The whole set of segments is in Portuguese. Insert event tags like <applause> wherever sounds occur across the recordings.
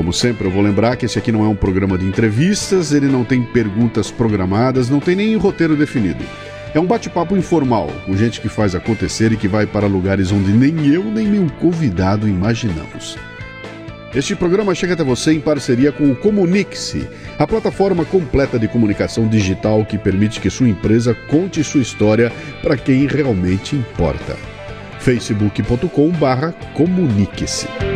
Como sempre, eu vou lembrar que esse aqui não é um programa de entrevistas, ele não tem perguntas programadas, não tem nem roteiro definido. É um bate-papo informal, com gente que faz acontecer e que vai para lugares onde nem eu nem meu convidado imaginamos. Este programa chega até você em parceria com o Comunique-se, a plataforma completa de comunicação digital que permite que sua empresa conte sua história para quem realmente importa. facebook.com/comunique-se.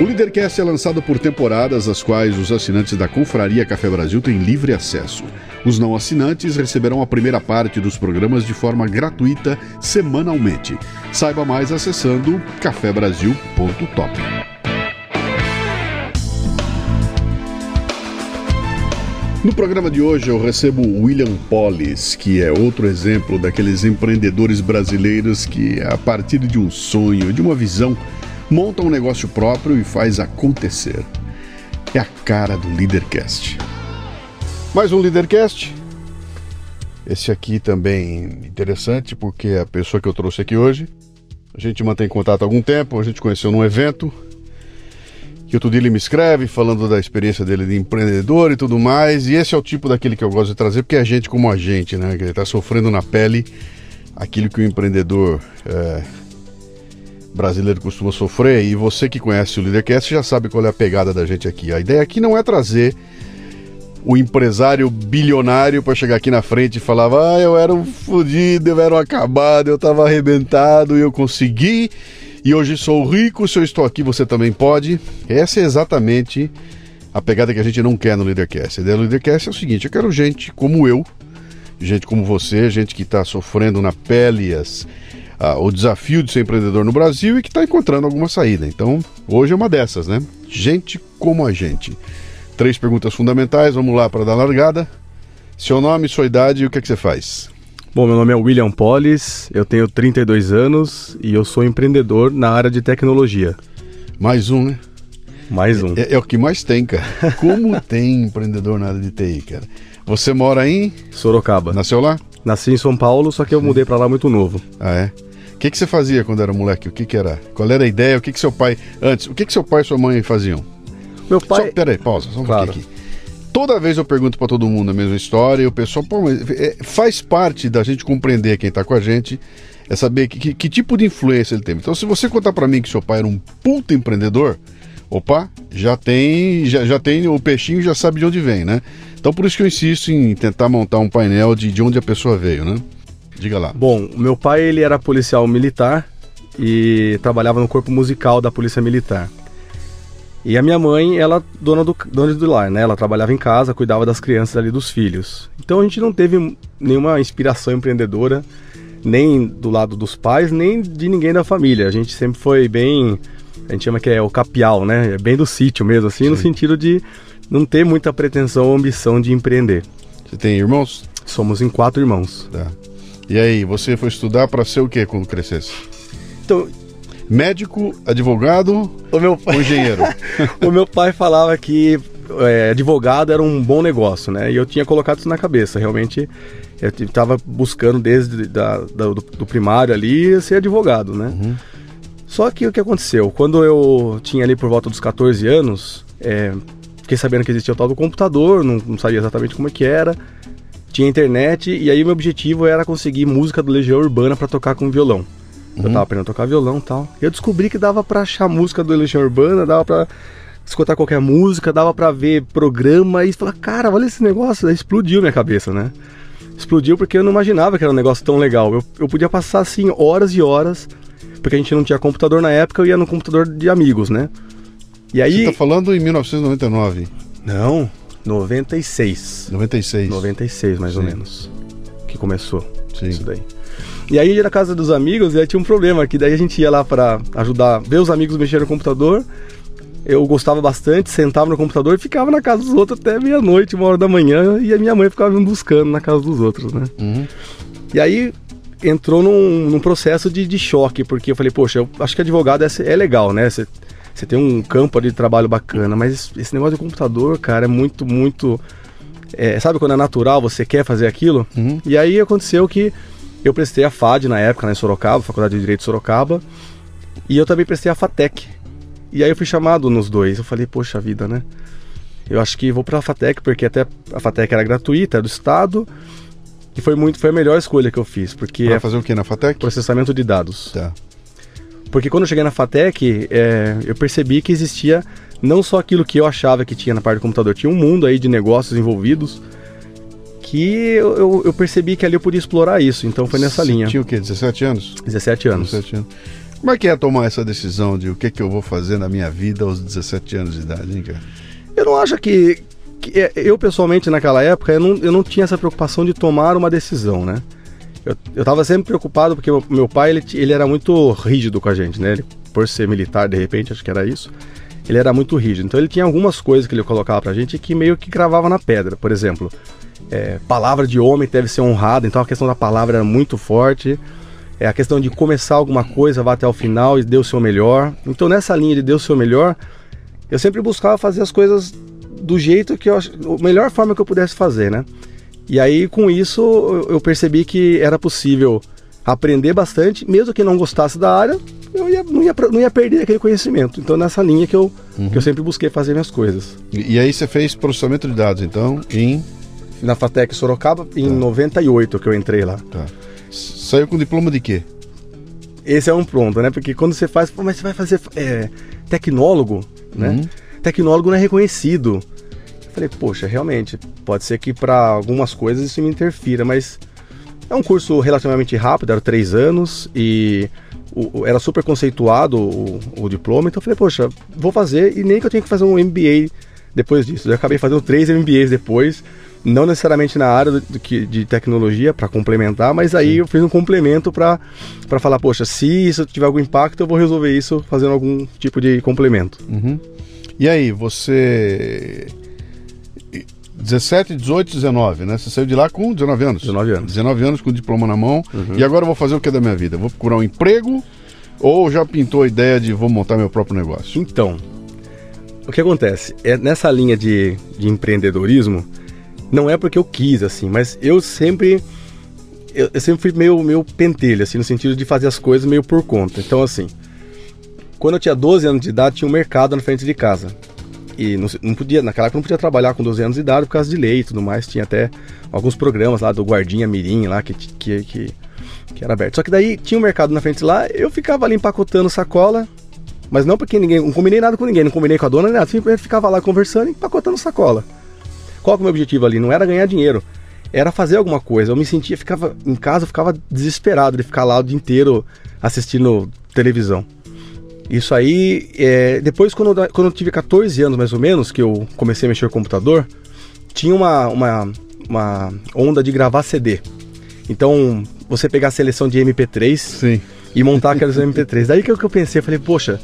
O Leadercast é lançado por temporadas, às quais os assinantes da Confraria Café Brasil têm livre acesso. Os não assinantes receberão a primeira parte dos programas de forma gratuita semanalmente. Saiba mais acessando cafebrasil.top. No programa de hoje eu recebo William Pollis, que é outro exemplo daqueles empreendedores brasileiros que, a partir de um sonho, de uma visão, monta um negócio próprio e faz acontecer. É a cara do Leadercast. Mais um Leadercast. Esse aqui também interessante porque a pessoa que eu trouxe aqui hoje, a gente mantém contato há algum tempo, a gente conheceu num evento. Que outro dia ele me escreve falando da experiência dele de empreendedor e tudo mais. E esse é o tipo daquele que eu gosto de trazer, porque é gente como a gente, né? Que ele está sofrendo na pele aquilo que o empreendedor é, brasileiro costuma sofrer. E você que conhece o Leadercast já sabe qual é a pegada da gente aqui. A ideia aqui não é trazer o empresário bilionário para chegar aqui na frente e falar: ah, eu era um fodido, eu era um acabado, eu estava arrebentado e eu consegui. E hoje sou rico, se eu estou aqui você também pode. Essa é exatamente a pegada que a gente não quer no Leadercast. A ideia do Leadercast é o seguinte: eu quero gente como eu, gente como você, gente que está sofrendo na pele as, o desafio de ser empreendedor no Brasil e que está encontrando alguma saída. Então, hoje é uma dessas, né? Gente como a gente. Três perguntas fundamentais, vamos lá para dar largada. Seu nome, sua idade e o que, é que você faz? Bom, meu nome é William Pollis, eu tenho 32 anos e eu sou empreendedor na área de tecnologia. Mais um, né? Mais um. É, é o que mais tem, cara. <laughs> Como tem empreendedor na área de TI, cara? Você mora em Sorocaba. Nasceu lá? Nasci em São Paulo, só que eu mudei para lá muito novo. Ah, é? O que, que você fazia quando era moleque? O que, que era? Qual era a ideia? O que, que seu pai. Antes, o que, que seu pai e sua mãe faziam? Meu pai. Só, peraí, pausa, só um Claro. pouquinho aqui. Toda vez eu pergunto para todo mundo a mesma história e o pessoal, pô, é, faz parte da gente compreender quem tá com a gente, é saber que, que, que tipo de influência ele tem. Então, se você contar para mim que seu pai era um puta empreendedor, opa, já tem, já, já tem o peixinho, já sabe de onde vem, né? Então, por isso que eu insisto em tentar montar um painel de, de onde a pessoa veio, né? Diga lá. Bom, meu pai ele era policial militar e trabalhava no corpo musical da Polícia Militar. E a minha mãe, ela dona do, dona do lar, né? Ela trabalhava em casa, cuidava das crianças ali, dos filhos. Então a gente não teve nenhuma inspiração empreendedora, nem do lado dos pais, nem de ninguém da família. A gente sempre foi bem, a gente chama que é o capial, né? É bem do sítio mesmo, assim, no Sim. sentido de não ter muita pretensão ou ambição de empreender. Você tem irmãos? Somos em quatro irmãos. Tá. E aí, você foi estudar para ser o quê quando crescesse? Então, Médico, advogado o meu pai... ou engenheiro? <laughs> o meu pai falava que é, advogado era um bom negócio, né? E eu tinha colocado isso na cabeça. Realmente, eu estava buscando desde da, da- do, do primário ali ser advogado, né? Uhum. Só que o que aconteceu? Quando eu tinha ali por volta dos 14 anos, é, fiquei sabendo que existia o tal do computador, não, não sabia exatamente como é que era. Tinha internet, e aí meu objetivo era conseguir música do Legião Urbana para tocar com violão. Eu tava aprendendo a tocar violão e tal. E eu descobri que dava pra achar música do Legião Urbana, dava pra escutar qualquer música, dava pra ver programa e falar, cara, olha esse negócio, Aí explodiu minha cabeça, né? Explodiu porque eu não imaginava que era um negócio tão legal. Eu, eu podia passar assim horas e horas, porque a gente não tinha computador na época, eu ia no computador de amigos, né? E aí. Você tá falando em 1999, Não, 96. 96. 96, mais ou Sim. menos. Que começou Sim. isso daí. E aí ia na casa dos amigos e aí tinha um problema, que daí a gente ia lá pra ajudar, ver os amigos mexerem no computador. eu gostava bastante, sentava no computador e ficava na casa dos outros até meia-noite, uma hora da manhã, e a minha mãe ficava me buscando na casa dos outros, né? Uhum. E aí entrou num, num processo de, de, choque, porque eu falei, poxa, eu acho que advogado é, é legal, né? Você, você tem um campo de trabalho bacana, mas esse negócio de computador, cara, é muito, muito. É, sabe quando é natural, você quer fazer aquilo? Uhum. E aí aconteceu que eu prestei a FAD na época, né, em Sorocaba, Faculdade de Direito de Sorocaba, e eu também prestei a FATEC. E aí eu fui chamado nos dois. Eu falei, poxa vida, né? Eu acho que vou para a FATEC, porque até a FATEC era gratuita, era do Estado. E foi muito, foi a melhor escolha que eu fiz, porque Pra é fazer o que na FATEC? processamento de dados. Tá. Porque quando eu cheguei na FATEC, é, eu percebi que existia não só aquilo que eu achava que tinha na parte do computador, tinha um mundo aí de negócios envolvidos que eu, eu- eu percebi que ali eu podia explorar isso. Então foi nessa Você linha. Tinha o quê? 17 anos? 17 anos. 17 anos. Como é que é tomar essa decisão de o que, que eu vou fazer na minha vida aos 17 anos de idade, hein, cara? Eu não acho que, que- é, eu pessoalmente naquela época eu não, eu não tinha essa preocupação de tomar uma decisão, né? Eu, eu tava sempre preocupado porque o meu pai ele, ele era muito rígido com a gente, né? Ele, por ser militar de repente, acho que era isso. Ele era muito rígido. Então ele tinha algumas coisas que ele colocava pra gente que meio que cravava na pedra. Por exemplo, é, palavra de homem deve ser honrada, então a questão da palavra era muito forte. É a questão de começar alguma coisa, vá até o final e dê o seu melhor. Então nessa linha de dê o seu melhor, eu sempre buscava fazer as coisas do jeito que eu a melhor forma que eu pudesse fazer, né? E aí com isso eu- percebi que era possível aprender bastante, mesmo que não gostasse da área, eu ia, não, ia, não ia perder aquele conhecimento. Então nessa linha que eu, que eu sempre busquei fazer minhas coisas. E, e aí você fez processamento de dados, então, em. Na Fatec Sorocaba, em 98 que eu entrei lá. Tá. Saiu com diploma de quê? Esse é um pronto, né? Porque quando você faz, mas você vai fazer é, tecnólogo, né? Uhum. Tecnólogo não é reconhecido. Falei, poxa, realmente, pode ser que para algumas coisas isso me interfira, mas é um curso relativamente rápido, era três anos e o- era super conceituado o, o diploma, então eu falei, poxa, vou fazer e nem que eu tenha que fazer um MBA depois disso. Eu acabei fazendo três MBAs depois, não necessariamente na área do, do que- de tecnologia para complementar, mas aí eu fiz um complemento para falar, poxa, se isso tiver algum impacto, eu vou resolver isso fazendo algum tipo de complemento. Uhum. E aí, você. 17, 18, 19, né? Você saiu de lá com 19 anos. 19 anos. 19 anos com o diploma na mão. E agora eu vou fazer o que da minha vida? Vou procurar um emprego ou já pintou a ideia de vou montar meu próprio negócio? Então, o que acontece? É nessa linha de, de empreendedorismo, não é porque eu quis, assim, mas eu sempre. Eu, eu sempre fui meio, meio pentelho, assim, no sentido de fazer as coisas meio por conta. Então, assim, quando eu tinha 12 anos de idade, tinha um mercado na frente de casa. E não, não podia, naquela época não podia trabalhar com 12 anos de idade por causa de lei e tudo mais. Tinha até alguns programas lá do Guardinha Mirim lá que, que, que, que era aberto. Só que daí tinha um mercado na frente lá, eu ficava ali empacotando sacola, mas não porque ninguém. Não combinei nada com ninguém, não combinei com a dona, nada. Simplesmente ficava lá conversando e empacotando sacola. Qual que é o meu objetivo ali? Não era ganhar dinheiro, era fazer alguma coisa. Eu me sentia, ficava em casa, eu ficava desesperado de ficar lá o dia inteiro assistindo televisão. Isso aí, é, depois quando, eu- quando eu tive 14 anos mais ou menos, que eu comecei a mexer com o computador, tinha uma, uma, uma onda de gravar CD. Então, você pegar a seleção de MP3 Sim. e montar aqueles MP3. Daí que eu, que eu pensei, eu falei, poxa,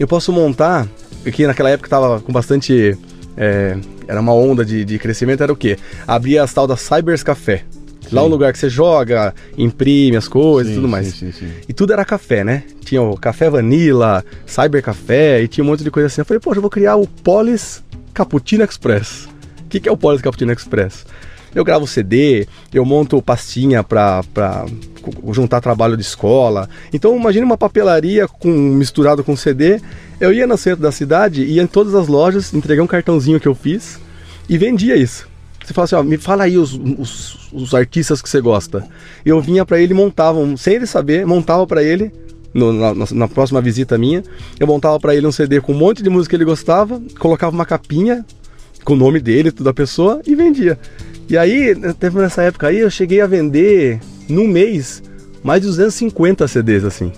eu posso montar, porque naquela época tava com bastante. é, era uma onda de, de crescimento, era o quê? Abria as tal das Cybers Café. Lá é um lugar que você joga, imprime as coisas e Sim, tudo mais. Sim, sim, sim. E tudo era café, né? Tinha o café vanilla, cyber café e tinha um monte de coisa assim. Eu falei, poxa, eu vou criar o Polis Cappuccino Express. O que, que é o Polis Cappuccino Express? Eu gravo CD, eu monto pastinha cu- juntar trabalho de escola. Então imagine uma papelaria com, misturado com CD. Eu ia no centro da cidade, ia em todas as lojas, entreguei um cartãozinho que eu fiz e vendia isso. Você fala assim, ó, me fala aí os, os, os artistas que você gosta. Eu vinha pra ele montava, sem ele saber, montava pra ele, no- na, na- próxima visita minha, eu montava pra ele um CD com um monte de música que ele gostava, colocava uma capinha com o nome dele, tudo da pessoa, e vendia. E aí, teve nessa época aí, eu cheguei a vender, num mês, mais de 250 CDs, assim.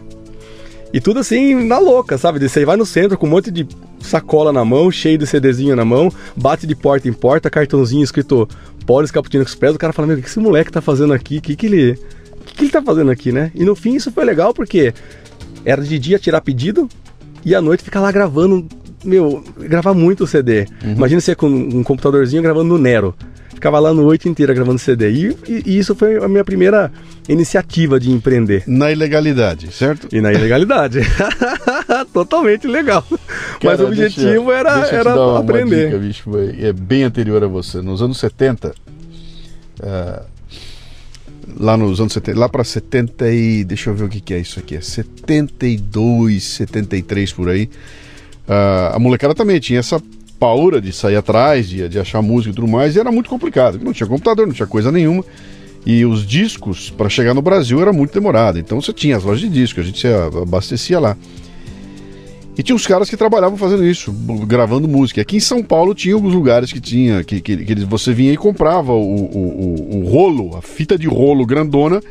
E tudo assim, na louca, sabe? Você vai no centro com um monte de sacola na mão, cheio de CDzinho na mão, bate de porta em porta, cartãozinho escrito Polis Cappuccino Express, o cara fala, meu, o que esse moleque tá fazendo aqui? O que, que ele. O que, que ele tá fazendo aqui, né? E no fim isso foi legal porque era de dia tirar pedido e à noite ficar lá gravando meu, gravar muito CD. Uhum. Imagina você com um computadorzinho gravando no Nero. Ficava lá a noite inteira gravando CD. E, e, e, isso foi a minha primeira iniciativa de empreender. Na ilegalidade, certo? E na ilegalidade. <laughs> Totalmente legal. Cara, Mas o objetivo deixa, era, deixa era aprender. Dica, bicho, é bem anterior a você. Nos anos 70, uh, eh, lá nos anos 70, lá para 70 e deixa eu ver o que, que é isso aqui, é 72, 73 por aí. Uh, a molecada também tinha essa paura de sair atrás, de, de achar música e tudo mais, e era muito complicado. Não tinha computador, não tinha coisa nenhuma. E os discos, para chegar no Brasil, era muito demorado. Então você tinha as lojas de discos, a gente se abastecia lá. E tinha uns caras que trabalhavam fazendo isso, gravando música. Aqui em São Paulo tinha alguns lugares que tinha, que, que, que você vinha e comprava o, o, o, o, rolo, a fita de rolo grandona,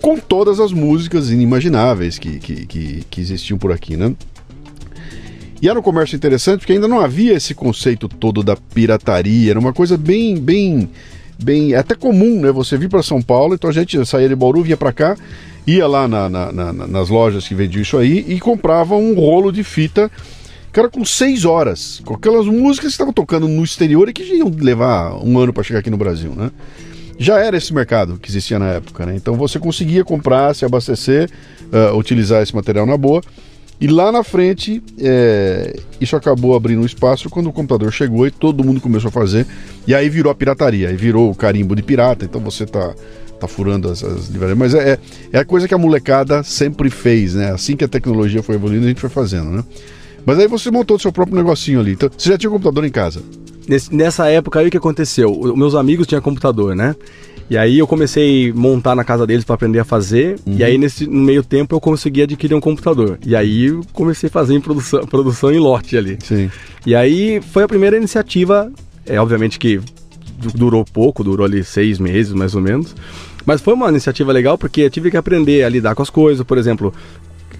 com todas as músicas inimagináveis que, que, que, que existiam por aqui, né? E era um comércio interessante porque ainda não havia esse conceito todo da pirataria, era uma coisa bem, bem, bem, é até comum, né? Você vir para São Paulo, então a gente saía de Bauru, vinha para cá ia lá na, na, na, nas lojas que vendiam isso aí e comprava um rolo de fita que era com seis horas, com aquelas músicas que estavam tocando no exterior e que iam levar um ano para chegar aqui no Brasil, né? Já era esse mercado que existia na época, né? Então você conseguia comprar, se abastecer, uh, utilizar esse material na boa. E lá na frente, é, isso acabou abrindo um espaço quando o computador chegou e todo mundo começou a fazer. E aí virou a pirataria, aí virou o carimbo de pirata. Então você tá tá furando as, as livrarias. Mas é, é, é a coisa que a molecada sempre fez, né? Assim que a tecnologia foi evoluindo, a gente foi fazendo, né? Mas aí você montou o seu próprio negocinho ali. Então, você já tinha um computador em casa? Nessa época aí o que aconteceu? O, meus amigos tinham computador, né? E aí eu comecei a montar na casa deles para aprender a fazer. Uhum. E aí nesse no meio tempo eu consegui adquirir um computador. E aí comecei a fazer em produção, produção em lote ali. Sim. E aí foi a primeira iniciativa. É obviamente que durou pouco, durou ali seis meses mais ou menos. Mas foi uma iniciativa legal porque eu tive que aprender a lidar com as coisas, por exemplo,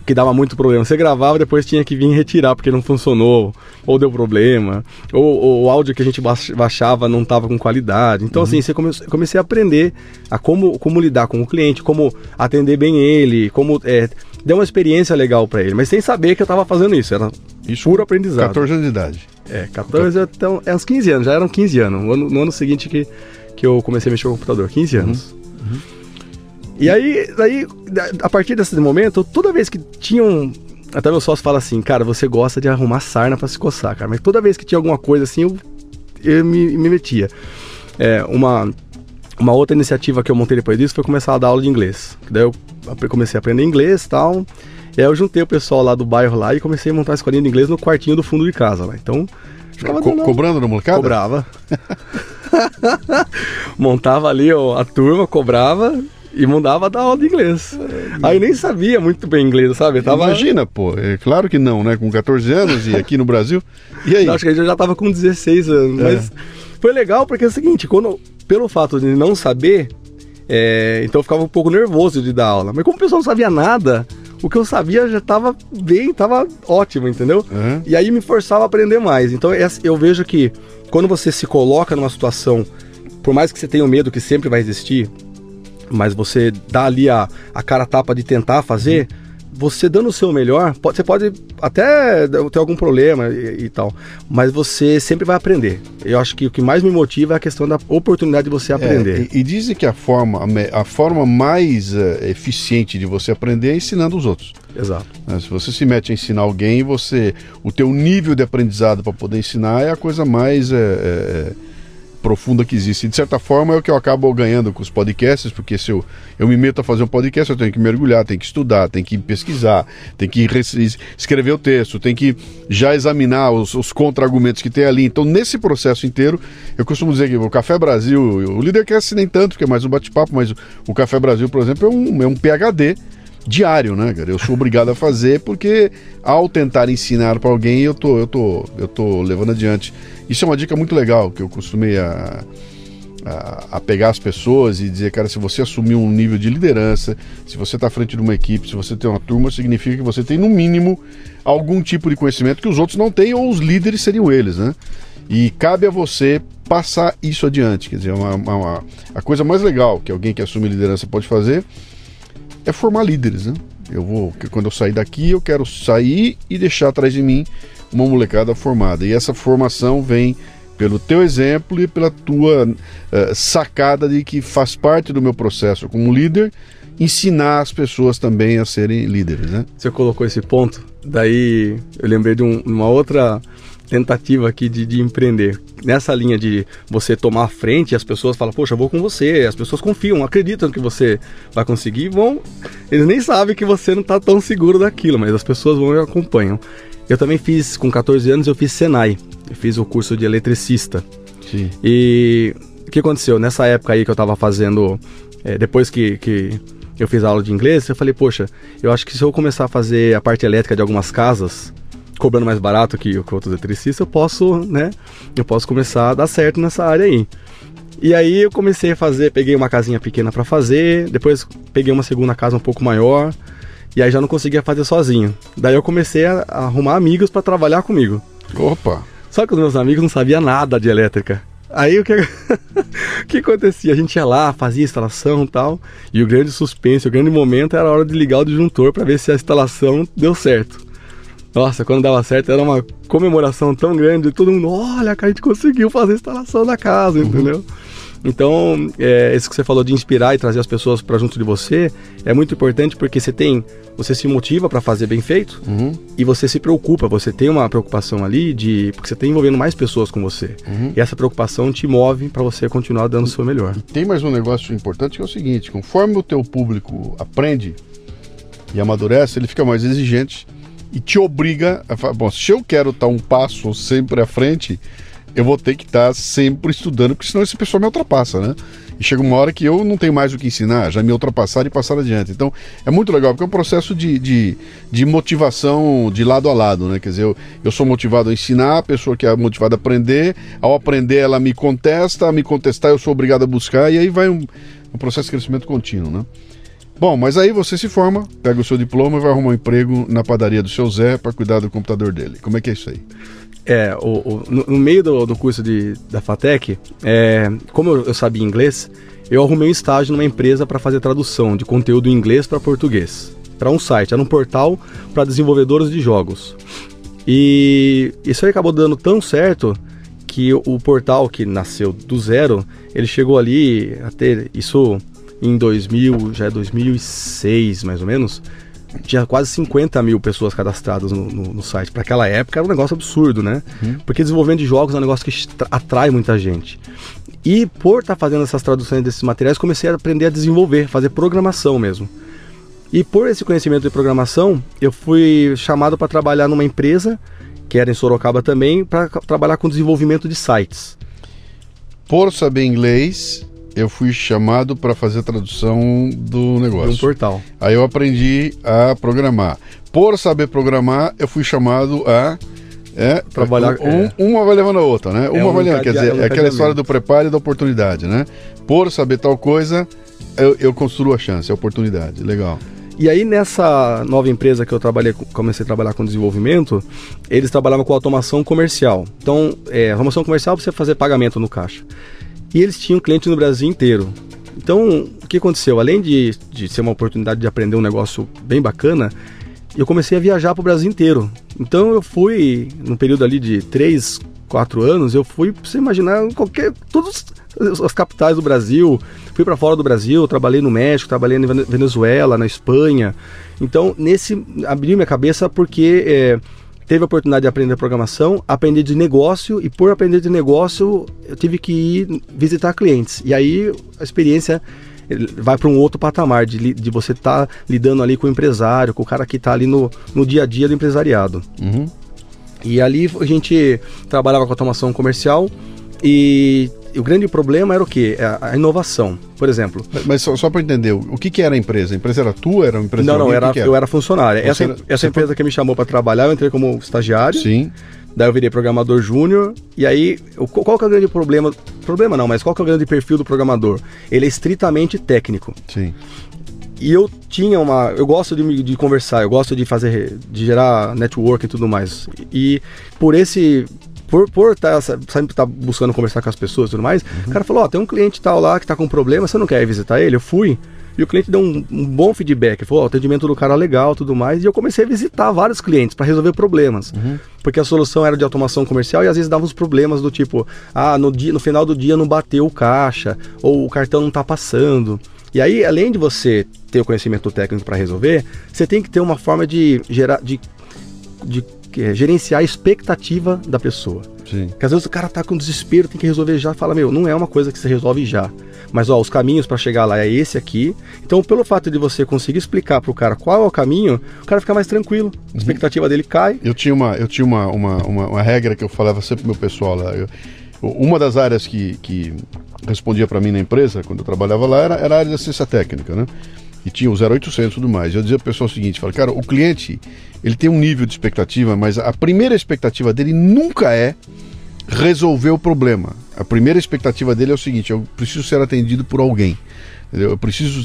que dava muito problema. Você gravava, depois tinha que vir retirar porque não funcionou, ou deu problema, ou, ou o áudio que a gente baixava não estava com qualidade. Então, uhum. assim, você come, comecei a aprender a como, como lidar com o cliente, como atender bem ele, como. É, deu uma experiência legal para ele, mas sem saber que eu estava fazendo isso, era isso puro aprendizado. 14 anos de idade. É, 14, então, é uns 15 anos, já eram 15 anos. No ano, no ano seguinte que, que eu comecei a mexer com o computador, 15 anos. Uhum. Uhum. E aí, aí, a partir desse momento, toda vez que tinha um. Até meu sócio fala assim, cara, você gosta de arrumar sarna para se coçar, cara. Mas toda vez que tinha alguma coisa assim, eu, eu me, me metia. É, uma, uma outra iniciativa que eu montei depois disso foi começar a dar aula de inglês. Daí eu comecei a aprender inglês e tal. E aí eu juntei o pessoal lá do bairro lá e comecei a montar a escolinha de inglês no quartinho do fundo de casa lá. Então. Ficava Co cobrando no molecada? Cobrava. <laughs> Montava ali ó, a turma, cobrava e mandava dar aula de inglês. Aí nem sabia muito bem inglês, sabe? Tava... Imagina, pô. É claro que não, né? Com 14 anos e aqui no Brasil. E aí? Acho que eu já tava com 16 anos. É. Mas foi legal porque é o seguinte, quando, pelo fato de não saber, é, então eu ficava um pouco nervoso de dar aula. Mas como o pessoal não sabia nada, o que eu sabia já estava bem, estava ótimo, entendeu? Uhum. E aí me forçava a aprender mais. Então eu vejo que quando você se coloca numa situação, por mais que você tenha o medo que sempre vai existir, mas você dá ali a, a cara tapa de tentar fazer, você dando o seu melhor, pode, você pode até ter algum problema e, e, tal, mas você sempre vai aprender. Eu acho que o que mais me motiva é a questão da oportunidade de você aprender. É, e, e, dizem que a forma, a forma mais uh, eficiente de você aprender é ensinando os outros. Exato. Né, se você se mete a ensinar alguém, você, o teu nível de aprendizado para poder ensinar é a coisa mais é, profunda que existe. De certa forma, é o que eu acabo ganhando com os podcasts, porque se eu, eu me meto a fazer um podcast, eu tenho que mergulhar, tenho que estudar, tenho que pesquisar, tenho que escrever o texto, tenho que já examinar os, os contra-argumentos que tem ali. Então, nesse processo inteiro, eu costumo dizer que o Café Brasil, o Leadercast nem tanto, porque é mais um bate-papo, mas o Café Brasil, por exemplo, é um, é um PHD diário, né, cara? Eu sou obrigado a fazer porque ao tentar ensinar para alguém, eu tô, eu tô, eu tô levando adiante isso é uma dica muito legal que eu costumei a, a, pegar as pessoas e dizer, cara, se você assumir um nível de liderança, se você está à frente de uma equipe, se você tem uma turma, significa que você tem, no mínimo, algum tipo de conhecimento que os outros não têm, ou os líderes seriam eles, né? E cabe a você passar isso adiante. Quer dizer, uma, uma, uma, a coisa mais legal que alguém que assume liderança pode fazer é formar líderes, né? Eu vou, quando eu sair daqui, eu quero sair e deixar atrás de mim uma molecada formada. E essa formação vem pelo teu exemplo e pela tua uh, sacada de que faz parte do meu processo como líder ensinar as pessoas também a serem líderes, né? Você colocou esse ponto, daí eu lembrei de um, uma outra tentativa aqui de, de, empreender. Nessa linha de você tomar a frente, as pessoas falam, poxa, vou com você, as pessoas confiam, acreditam que você vai conseguir, vão. Eles nem sabem que você não está tão seguro daquilo, mas as pessoas vão e acompanham. Eu também fiz, com 14 anos, eu fiz Senai. Eu fiz o curso de eletricista. Sim. E o que aconteceu? Nessa época aí que eu estava fazendo, é, depois que, que eu fiz aula de inglês, eu falei, poxa, eu acho que se eu começar a fazer a parte elétrica de algumas casas, cobrando mais barato que, que outros eletricistas, eu posso, né? Eu posso começar a dar certo nessa área aí. E aí eu comecei a fazer, peguei uma casinha pequena para fazer, depois peguei uma segunda casa um pouco maior, e aí já não conseguia fazer sozinho. Daí eu comecei a, a arrumar amigos para trabalhar comigo. Opa! Só que os meus amigos não sabiam nada de elétrica. Aí o que, <laughs> o que acontecia? A gente ia lá, fazia instalação e tal, e o grande suspense, o grande momento era a hora de ligar o disjuntor para ver se a instalação deu certo. Nossa, quando dava certo era uma comemoração tão grande, todo mundo, olha, a gente conseguiu fazer a instalação da casa, uhum. entendeu? Então, é, isso que você falou de inspirar e trazer as pessoas para junto de você é muito importante porque você tem, você se motiva para fazer bem feito uhum. e você se preocupa, você tem uma preocupação ali de porque você está envolvendo mais pessoas com você uhum. e essa preocupação te move para você continuar dando o seu melhor. E tem mais um negócio importante que é o seguinte: conforme o teu público aprende e amadurece, ele fica mais exigente e te obriga a falar, bom, se eu quero estar um passo sempre à frente, eu vou ter que estar sempre estudando, porque senão esse pessoal me ultrapassa, né? E chega uma hora que eu não tenho mais o que ensinar, já me ultrapassaram e passaram adiante. Então é muito legal, porque é um processo de, de, de motivação de lado a lado, né? Quer dizer, eu, eu sou motivado a ensinar, a pessoa que é motivada a aprender, ao aprender ela me contesta, a me contestar eu sou obrigado a buscar, e aí vai um, um processo de crescimento contínuo, né? Bom, mas aí você se forma, pega o seu diploma e vai arrumar um emprego na padaria do seu Zé para cuidar do computador dele. Como é que é isso aí? É, o, o no, no, meio do, do curso de, da FATEC, é, como eu, eu, sabia inglês, eu arrumei um estágio numa empresa para fazer tradução de conteúdo em inglês para português. Para um site, era um portal para desenvolvedores de jogos. E isso aí acabou dando tão certo que o, o portal que nasceu do zero, ele chegou ali a ter isso em 2000, já é 2006 mais ou menos, tinha quase 50 mil pessoas cadastradas no, no, no site. Para aquela época era um negócio absurdo, né? Uhum. Porque desenvolvimento de jogos é um negócio que atrai muita gente. E por estar tá fazendo essas traduções desses materiais, comecei a aprender a desenvolver, fazer programação mesmo. E por esse conhecimento de programação, eu fui chamado para trabalhar numa empresa, que era em Sorocaba também, para trabalhar com desenvolvimento de sites. Por saber inglês, eu fui chamado para fazer a tradução do negócio. De um portal. Aí eu aprendi a programar. Por saber programar, eu fui chamado a é, trabalhar. Um, é. Uma vai levando a outra, né? Uma um vai levando, quer dizer, é aquela história do preparo e da oportunidade, né? Por saber tal coisa, eu, eu construo a chance, a oportunidade. Legal. E aí nessa nova empresa que eu trabalhei, comecei a trabalhar com desenvolvimento, eles trabalhavam com automação comercial. Então, é, automação comercial você fazer pagamento no caixa. E eles tinham cliente no Brasil inteiro. Então, o que aconteceu? Além de, de ser uma oportunidade de aprender um negócio bem bacana, eu comecei a viajar para o Brasil inteiro. Então, eu fui, no período ali de 3, 4 anos, eu fui, você imaginar, qualquer. todas as capitais do Brasil. Fui para fora do Brasil, trabalhei no México, trabalhei na Venezuela, na Espanha. Então, nesse. abriu minha cabeça porque. É, teve a oportunidade de aprender programação, aprender de negócio e por aprender de negócio eu tive que ir visitar clientes. E aí a experiência vai para um outro patamar de, de você estar tá lidando ali com o empresário, com o cara que está ali no, no dia a dia do empresariado. Uhum. E ali a gente trabalhava com automação comercial e o grande problema era o que? É a inovação. Por exemplo. Mas só, só para entender, o que, que era a empresa? A empresa era tua? Era uma empresa Não, não, era, era, eu era funcionário. Essa, era, essa empresa foi... que me chamou para trabalhar, eu entrei como estagiário. Sim. Daí eu virei programador júnior. E aí, qual que é o grande problema? Problema não, mas qual que é o grande perfil do programador? Ele é estritamente técnico. Sim. E eu tinha uma. Eu gosto de, de conversar, eu gosto de fazer. de gerar network e tudo mais. E por esse por, por tá, sempre estar tá buscando conversar com as pessoas e tudo mais, uhum. o cara falou, ó, oh, tem um cliente tal lá que tá com problema, você não quer ir visitar ele? Eu fui. E o cliente deu um, um bom feedback, falou, oh, o atendimento do cara é legal, tudo mais, e eu comecei a visitar vários clientes para resolver problemas. Uhum. Porque a solução era de automação comercial e às vezes dava os problemas do tipo, ah, no, dia, no final do dia não bateu o caixa, ou o cartão não está passando. E aí, além de você ter o conhecimento técnico para resolver, você tem que ter uma forma de gerar, de, de é, gerenciar a expectativa da pessoa. Sim. Porque às vezes o cara tá com desespero, tem que resolver já, fala, meu, não é uma coisa que você resolve já. Mas ó, os caminhos para chegar lá é esse aqui. Então, pelo fato de você conseguir explicar para o cara qual é o caminho, o cara fica mais tranquilo. A uhum. expectativa dele cai. Eu tinha uma, eu tinha uma, uma, uma, uma regra que eu falava sempre pro meu pessoal lá. Eu, uma das áreas que, que respondia para mim na empresa, quando eu trabalhava lá, era, era a área de assistência técnica, né? E tinha o 0800 e tudo mais. Eu dizia para o pessoal o seguinte, fala, cara, o cliente, ele tem um nível de expectativa, mas a primeira expectativa dele nunca é resolver o problema. A primeira expectativa dele é o seguinte: eu preciso ser atendido por alguém. Eu preciso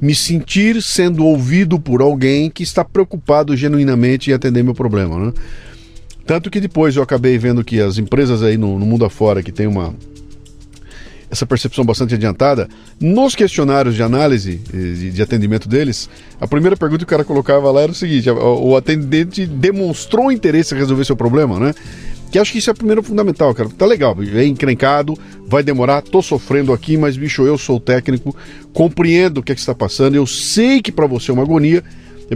me sentir sendo ouvido por alguém que está preocupado genuinamente em atender meu problema. Né? Tanto que depois eu acabei vendo que as empresas aí no, no mundo afora que tem uma essa percepção bastante adiantada, nos questionários de análise de, de, atendimento deles, a primeira pergunta que o cara colocava lá era o seguinte: o, o atendente demonstrou interesse em resolver seu problema, né? Que acho que isso é primeiro fundamental, cara. Tá legal, é encrencado, vai demorar, tô sofrendo aqui, mas bicho, eu sou técnico, compreendo o que, é que está passando, eu sei que para você é uma agonia.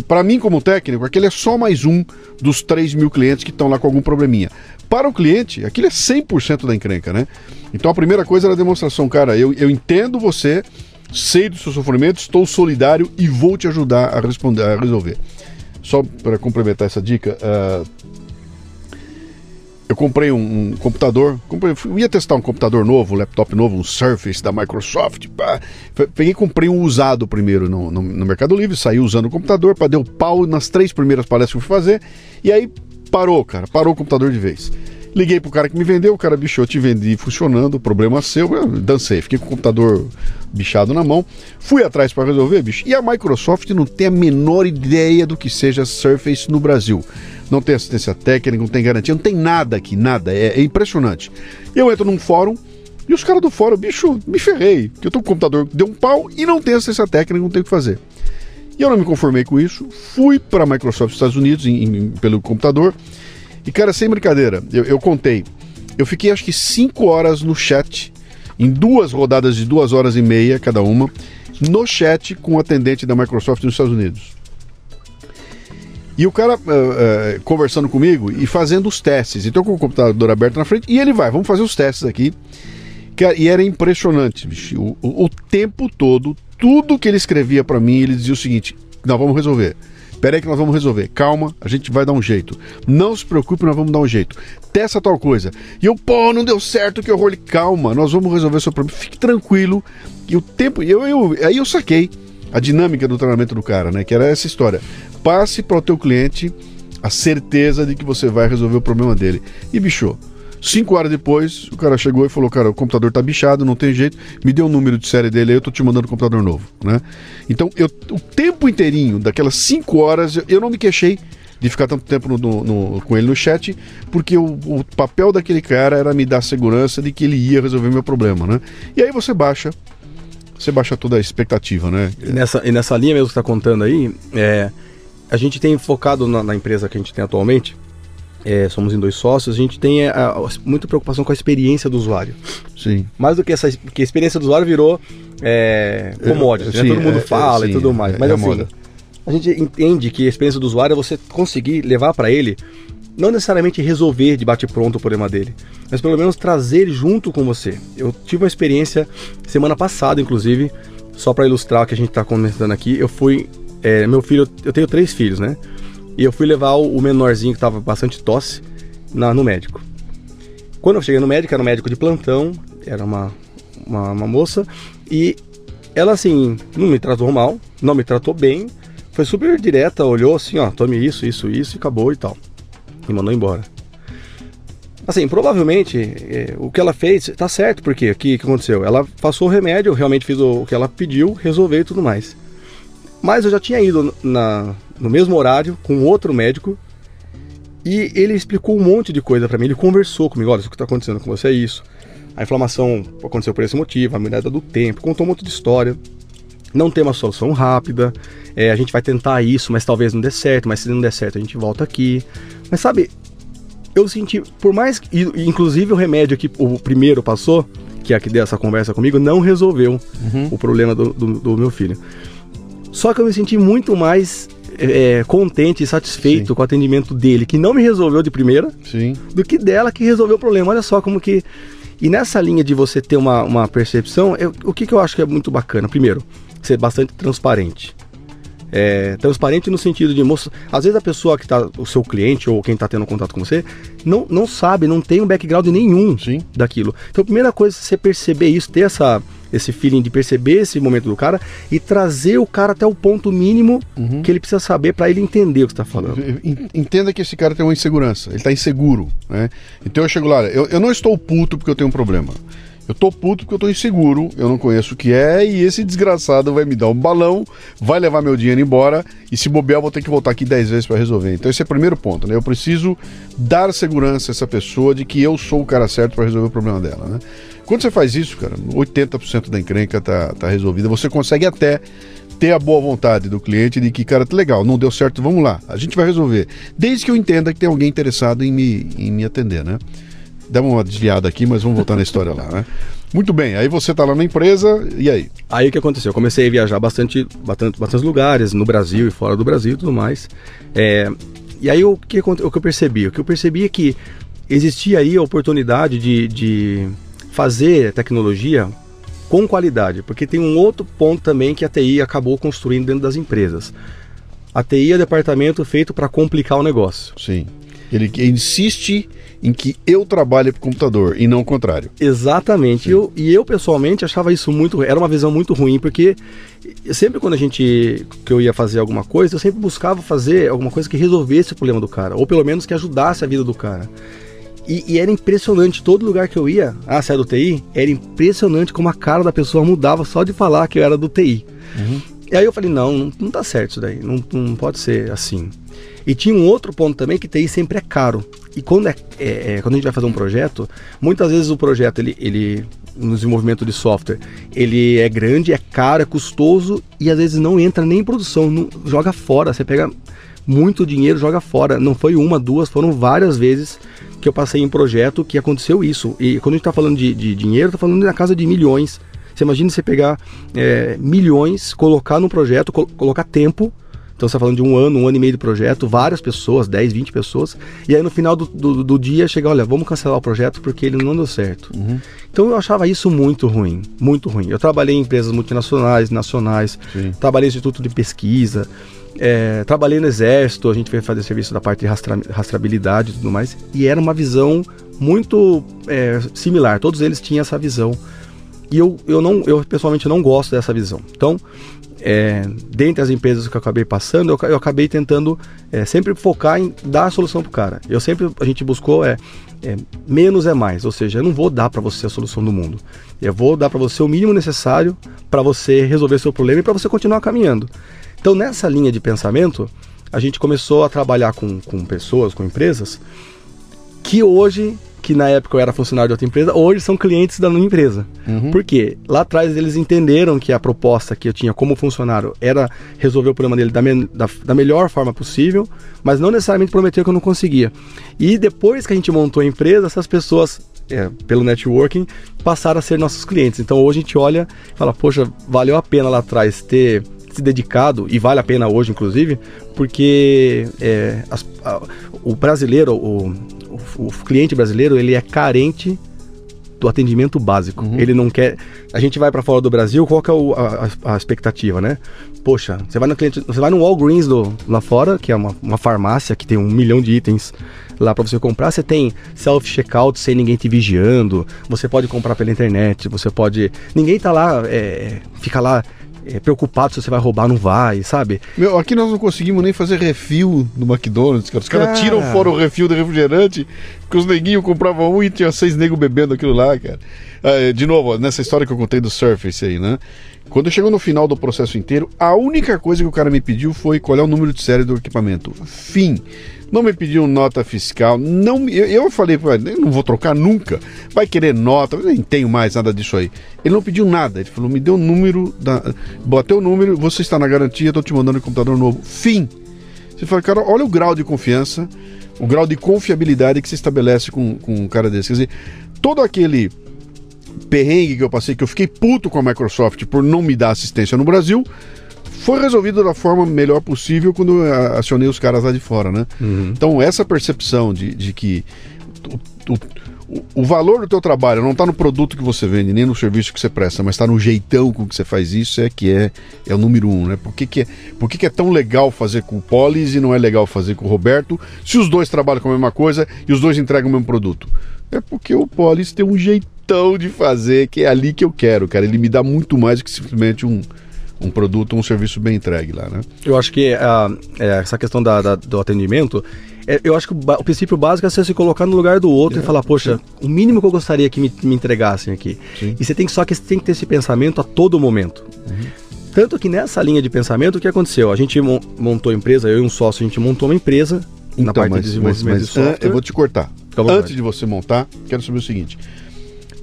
Para mim, como técnico, aquele é só mais um dos 3 mil clientes que estão lá com algum probleminha. Para o cliente, aquilo é 100% da encrenca, né? Então a primeira coisa era a demonstração, cara, eu, eu entendo você, sei do seu sofrimento, estou solidário e vou te ajudar a responder, a resolver. Só para complementar essa dica, uh, eu comprei um, um computador, comprei, ia testar um computador novo, um laptop novo, um Surface da Microsoft. Pá. Peguei e comprei um usado primeiro no, no, no Mercado Livre, saí usando o computador, para deu pau nas três primeiras palestras que eu fui fazer, e aí parou, cara, parou o computador de vez. Liguei pro cara que me vendeu, o cara bichou, te vendi funcionando, problema seu, eu dancei, fiquei com o computador bichado na mão, fui atrás para resolver, bicho. E a Microsoft não tem a menor ideia do que seja Surface no Brasil não tem assistência técnica, não tem garantia, não tem nada aqui, nada. É, é impressionante. Eu entro num fórum e os caras do fórum, bicho, me ferrei. Que eu tô com o computador, deu um pau e não tem assistência técnica, não tem o que fazer. E eu não me conformei com isso, fui para a Microsoft Estados Unidos em, em, pelo computador. E, cara, sem brincadeira, eu, eu contei. Eu fiquei acho que 5 horas no chat, em duas rodadas de duas horas e meia cada uma, no chat com o atendente da Microsoft nos Estados Unidos. E o cara uh, uh, conversando comigo e fazendo os testes. Então, com o computador aberto na frente, e ele vai, vamos fazer os testes aqui. E era impressionante, bicho. O, o, o tempo todo, tudo que ele escrevia para mim, ele dizia o seguinte: nós vamos resolver. Pera aí que nós vamos resolver. Calma, a gente vai dar um jeito. Não se preocupe, nós vamos dar um jeito. Testa tal coisa. E eu, pô, não deu certo, que horror. Calma, nós vamos resolver seu problema. Fique tranquilo. E o tempo. Eu, eu, aí eu saquei a dinâmica do treinamento do cara, né? Que era essa história passe para o teu cliente a certeza de que você vai resolver o problema dele. E bichou. Cinco horas depois, o cara chegou e falou: Cara, o computador tá bichado, não tem jeito. Me deu o número de série dele aí, eu tô te mandando um computador novo. né? Então, eu, o tempo inteirinho, daquelas cinco horas, eu não me queixei de ficar tanto tempo no, no, no, com ele no chat, porque o, o, papel daquele cara era me dar segurança de que ele ia resolver meu problema. né? E aí você baixa. Você baixa toda a expectativa, né? E nessa, e nessa linha mesmo que você está contando aí, é, a gente tem focado na, na empresa que a gente tem atualmente, é, somos em dois sócios, a gente tem a, é, a, muita preocupação com a experiência do usuário. Sim. Mais do que essa que a experiência do usuário virou é, commodity, né? todo mundo é, fala sim, e tudo mais. Mas assim, a gente entende que a experiência do usuário é você conseguir levar para ele, não necessariamente resolver de bate-pronto o problema dele, mas pelo menos trazer junto com você. Eu tive uma experiência semana passada, inclusive, só para ilustrar o que a gente está comentando aqui, eu fui é, meu filho, eu tenho três filhos, né? E eu fui levar o menorzinho que tava bastante tosse na, no médico. Quando eu cheguei no médico, era um médico de plantão, era uma, uma, uma moça, e ela assim, não me tratou mal, não me tratou bem, foi super direta, olhou assim, ó, tome isso, isso, isso e acabou e tal. E mandou embora. Assim, provavelmente é, o que ela fez tá certo, porque o que, que aconteceu? Ela passou o remédio, realmente fez o, o que ela pediu, resolveu e tudo mais. Mas eu já tinha ido na, no mesmo horário com outro médico e ele explicou um monte de coisa para mim. Ele conversou comigo: olha, o que está acontecendo com você é isso. A inflamação aconteceu por esse motivo, a mirada do tempo, contou um monte de história. não tem uma solução rápida, é, a gente vai tentar isso, mas talvez não dê certo, mas se não der certo a gente volta aqui. Mas sabe, eu senti, por mais que, inclusive o remédio que o primeiro passou, que é a que deu essa conversa comigo, não resolveu uhum. o problema do, do, do, meu filho. Só que eu me senti muito mais é, contente e satisfeito Sim. com o atendimento dele, que não me resolveu de primeira, Sim. do que dela que resolveu o problema. Olha só como que. E nessa linha de você ter uma, uma percepção, eu, o que, que eu acho que é muito bacana? Primeiro, ser bastante transparente. É, transparente no sentido de moço, às vezes a pessoa que está o seu cliente ou quem está tendo contato com você não, não sabe, não tem um background nenhum Sim. daquilo. Então a primeira coisa é você perceber isso, ter essa esse feeling de perceber esse momento do cara e trazer o cara até o ponto mínimo uhum. que ele precisa saber para ele entender o que está falando. Entenda que esse cara tem uma insegurança, ele está inseguro, né? Então eu chego lá, eu, eu não estou puto porque eu tenho um problema. Eu tô puto porque eu tô inseguro, eu não conheço o que é, e esse desgraçado vai me dar um balão, vai levar meu dinheiro embora, e se bobear, eu vou ter que voltar aqui 10 vezes para resolver. Então esse é o primeiro ponto, né? Eu preciso dar segurança a essa pessoa de que eu sou o cara certo para resolver o problema dela, né? Quando você faz isso, cara, 80% da encrenca tá, tá resolvida. Você consegue até ter a boa vontade do cliente de que, cara, tá legal, não deu certo, vamos lá, a gente vai resolver. Desde que eu entenda que tem alguém interessado em me, em me atender, né? Demos uma desviada aqui, mas vamos voltar na história lá, né? Muito bem, aí você está lá na empresa, e aí? Aí o que aconteceu? Eu comecei a viajar bastante, bastante, bastantes lugares, no Brasil e fora do Brasil e tudo mais. É, e aí o que, o que eu percebi? O que eu percebi é que existia aí a oportunidade de, de fazer tecnologia com qualidade, porque tem um outro ponto também que a TI acabou construindo dentro das empresas. A TI é departamento feito para complicar o negócio. Sim. Ele insiste em que eu trabalhe para o computador e não o contrário. Exatamente. Eu, e eu pessoalmente achava isso muito. Era uma visão muito ruim, porque sempre quando a gente. que eu ia fazer alguma coisa, eu sempre buscava fazer alguma coisa que resolvesse o problema do cara, ou pelo menos que ajudasse a vida do cara. E, e, era impressionante, todo lugar que eu ia, ah, você é do TI? Era impressionante como a cara da pessoa mudava só de falar que eu era do TI. Uhum. E aí eu falei, não, não, não tá certo isso daí, não, não pode ser assim. E tinha um outro ponto também que TI sempre é caro. E quando, é, é, é, quando a gente vai fazer um projeto, muitas vezes o projeto, ele, ele no desenvolvimento de software, ele é grande, é caro, é custoso e às vezes não entra nem em produção, não, joga fora. Você pega muito dinheiro, joga fora. Não foi uma, duas, foram várias vezes que eu passei em projeto que aconteceu isso. E quando a gente está falando de, de dinheiro, está falando na casa de milhões. Você imagina você pegar é, milhões, colocar no projeto, col colocar tempo então você está falando de um ano, um ano e meio de projeto, várias pessoas, 10, 20 pessoas, e aí no final do, do, do dia chega, olha, vamos cancelar o projeto porque ele não deu certo. Uhum. Então eu achava isso muito ruim, muito ruim. Eu trabalhei em empresas multinacionais, nacionais, Sim. trabalhei em instituto de pesquisa, é, trabalhei no exército, a gente veio fazer serviço da parte de rastra, rastreabilidade e tudo mais, e era uma visão muito é, similar, todos eles tinham essa visão. E eu, eu, não, eu pessoalmente não gosto dessa visão. Então, é, dentre as empresas que eu acabei passando, eu, eu acabei tentando é, sempre focar em dar a solução para o cara. Eu sempre, a gente buscou é, é, menos é mais, ou seja, eu não vou dar para você a solução do mundo. Eu vou dar para você o mínimo necessário para você resolver seu problema e para você continuar caminhando. Então, nessa linha de pensamento, a gente começou a trabalhar com, com pessoas, com empresas, que hoje que na época eu era funcionário de outra empresa, hoje são clientes da minha empresa. Uhum. Por quê? Lá atrás eles entenderam que a proposta que eu tinha como funcionário era resolver o problema dele da, me, da, da melhor forma possível, mas não necessariamente prometeu que eu não conseguia. E depois que a gente montou a empresa, essas pessoas é, pelo networking, passaram a ser nossos clientes. Então hoje a gente olha e fala, poxa, valeu a pena lá atrás ter se dedicado, e vale a pena hoje, inclusive, porque é, as, a, o brasileiro, o, o, o, cliente brasileiro, ele é carente do atendimento básico. Uhum. Ele não quer. A gente vai para fora do Brasil, qual que é o, a, a, expectativa, né? Poxa, você vai no cliente, você vai no Walgreens do, lá fora, que é uma, uma farmácia que tem um milhão de itens lá para você comprar. Você tem self-checkout sem ninguém te vigiando. Você pode comprar pela internet. Você pode. Ninguém tá lá, é, fica lá é, preocupado se você vai roubar ou não vai, sabe? Meu, aqui nós não conseguimos nem fazer refil no McDonald's, cara. Os caras tiram fora o refil do refrigerante, porque os neguinhos compravam um e tinha seis negros bebendo aquilo lá, cara. Ah, de novo, nessa história que eu contei do Surface aí, né? Quando chegou no final do processo inteiro, a única coisa que o cara me pediu foi qual é o número de série do equipamento. Fim. Não me pediu nota fiscal, não, eu, eu falei, não vou trocar nunca, vai querer nota, eu nem tenho mais nada disso aí. Ele não pediu nada, ele falou, me deu o número, da, botei o número, você está na garantia, estou te mandando um computador novo. Fim. Você fala, cara, olha o grau de confiança, o grau de confiabilidade que se estabelece com, com um cara desse. Quer dizer, todo aquele perrengue que eu passei, que eu fiquei puto com a Microsoft por não me dar assistência no Brasil, foi resolvido da forma melhor possível quando eu acionei os caras lá de fora, né? Uhum. Então, essa percepção de, de que o, o, o, valor do teu trabalho não está no produto que você vende, nem no serviço que você presta, mas está no jeitão com que você faz isso, é que é, é o número um, né? Por que, que, é, por que, que é tão legal fazer com o Polis e não é legal fazer com o Roberto, se os dois trabalham com a mesma coisa e os dois entregam o mesmo produto? É porque o Polis tem um jeitão de fazer, que é ali que eu quero, cara. Ele me dá muito mais do que simplesmente um um produto, um serviço bem entregue lá, né? Eu acho que uh, essa questão da, da, do atendimento, é, eu acho que o, o, princípio básico é você se colocar no lugar do outro é, e falar, poxa, sim. o mínimo que eu gostaria que me, me entregassem aqui. Sim. E você tem que só que tem que ter esse pensamento a todo momento. Uhum. Tanto que nessa linha de pensamento, o que aconteceu? A gente montou a empresa, eu e um sócio, a gente montou uma empresa então, na parte mas, de desenvolvimento mas, mas, de software. eu vou te cortar. Antes de você montar, quero saber o seguinte.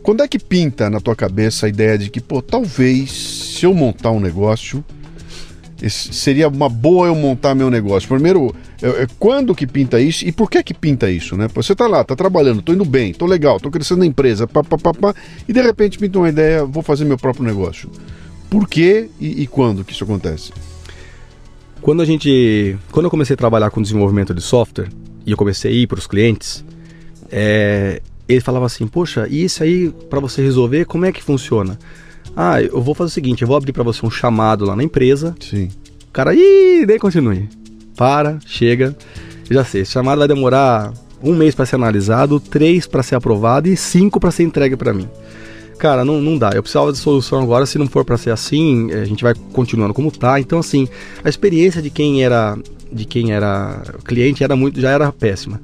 Quando é que pinta na tua cabeça a ideia de que, pô, talvez se eu montar um negócio, seria uma boa eu montar meu negócio? Primeiro, é, é, quando que pinta isso e por que que pinta isso, né? Você tá lá, tá trabalhando, tô indo bem, tô legal, tô crescendo na empresa, pá, pá, pá, pá, e de repente pinta uma ideia, vou fazer meu próprio negócio. Por que e, e quando que isso acontece? Quando a gente, quando eu comecei a trabalhar com desenvolvimento de software e eu comecei a ir para os clientes, é, ele falava assim: Poxa, e isso aí para você resolver, como é que funciona? Ah, eu vou fazer o seguinte: eu vou abrir para você um chamado lá na empresa. Sim. O cara, ih, nem continue. Para, chega. Já sei, esse chamado vai demorar um mês para ser analisado, três para ser aprovado e cinco para ser entregue para mim. Cara, não, não dá. Eu precisava de solução agora. Se não for para ser assim, a gente vai continuando como tá. Então, assim, a experiência de quem era de quem era cliente era muito já era péssima.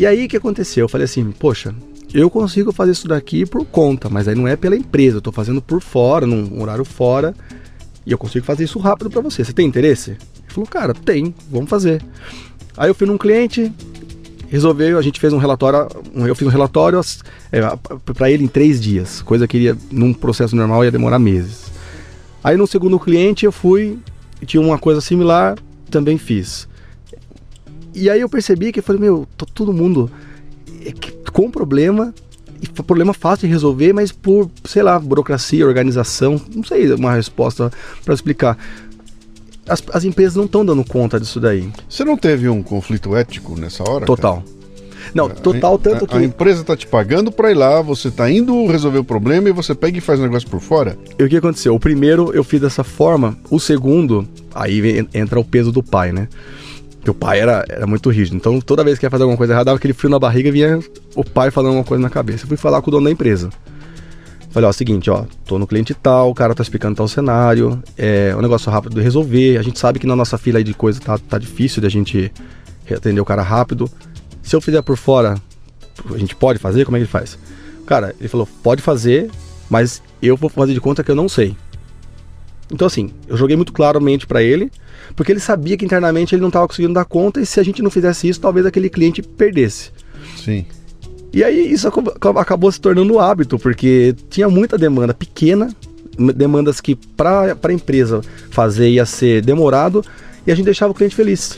E aí o que aconteceu? Eu falei assim, poxa, eu consigo fazer isso daqui por conta, mas aí não é pela empresa, eu tô fazendo por fora, num horário fora, e eu consigo fazer isso rápido para você. Você tem interesse? Ele falou, cara, tem, vamos fazer. Aí eu fui num cliente, resolveu, a gente fez um relatório, eu fiz um relatório é, para ele em três dias, coisa que iria, num processo normal ia demorar meses. Aí no segundo cliente eu fui, tinha uma coisa similar, também fiz. E aí eu percebi que eu falei, meu, todo mundo é com problema, e problema fácil de resolver, mas por, sei lá, burocracia, organização, não sei uma resposta para explicar. As, as empresas não estão dando conta disso daí. Você não teve um conflito ético nessa hora? Total. Cara? Não, é, total, tanto a, que. A empresa tá te pagando para ir lá, você tá indo resolver o problema e você pega e faz o negócio por fora? E o que aconteceu? O primeiro eu fiz dessa forma, o segundo, aí entra o peso do pai, né? O pai era, era muito rígido. Então, toda vez que ia fazer alguma coisa errada, dava aquele frio na barriga e vinha o pai falando alguma coisa na cabeça. Eu fui falar com o dono da empresa. Falei, ó, seguinte, ó, tô no cliente tal, o cara tá explicando tal cenário, é um negócio rápido de resolver. A gente sabe que na nossa fila aí de coisa tá, tá difícil de a gente atender o cara rápido. Se eu fizer por fora, a gente pode fazer? Como é que ele faz? Cara, ele falou, pode fazer, mas eu vou fazer de conta que eu não sei. Então, assim, eu joguei muito claramente para ele, porque ele sabia que internamente ele não estava conseguindo dar conta e se a gente não fizesse isso, talvez aquele cliente perdesse. Sim. E aí isso acabou se tornando um hábito, porque tinha muita demanda pequena, demandas que para a empresa fazer ia ser demorado e a gente deixava o cliente feliz.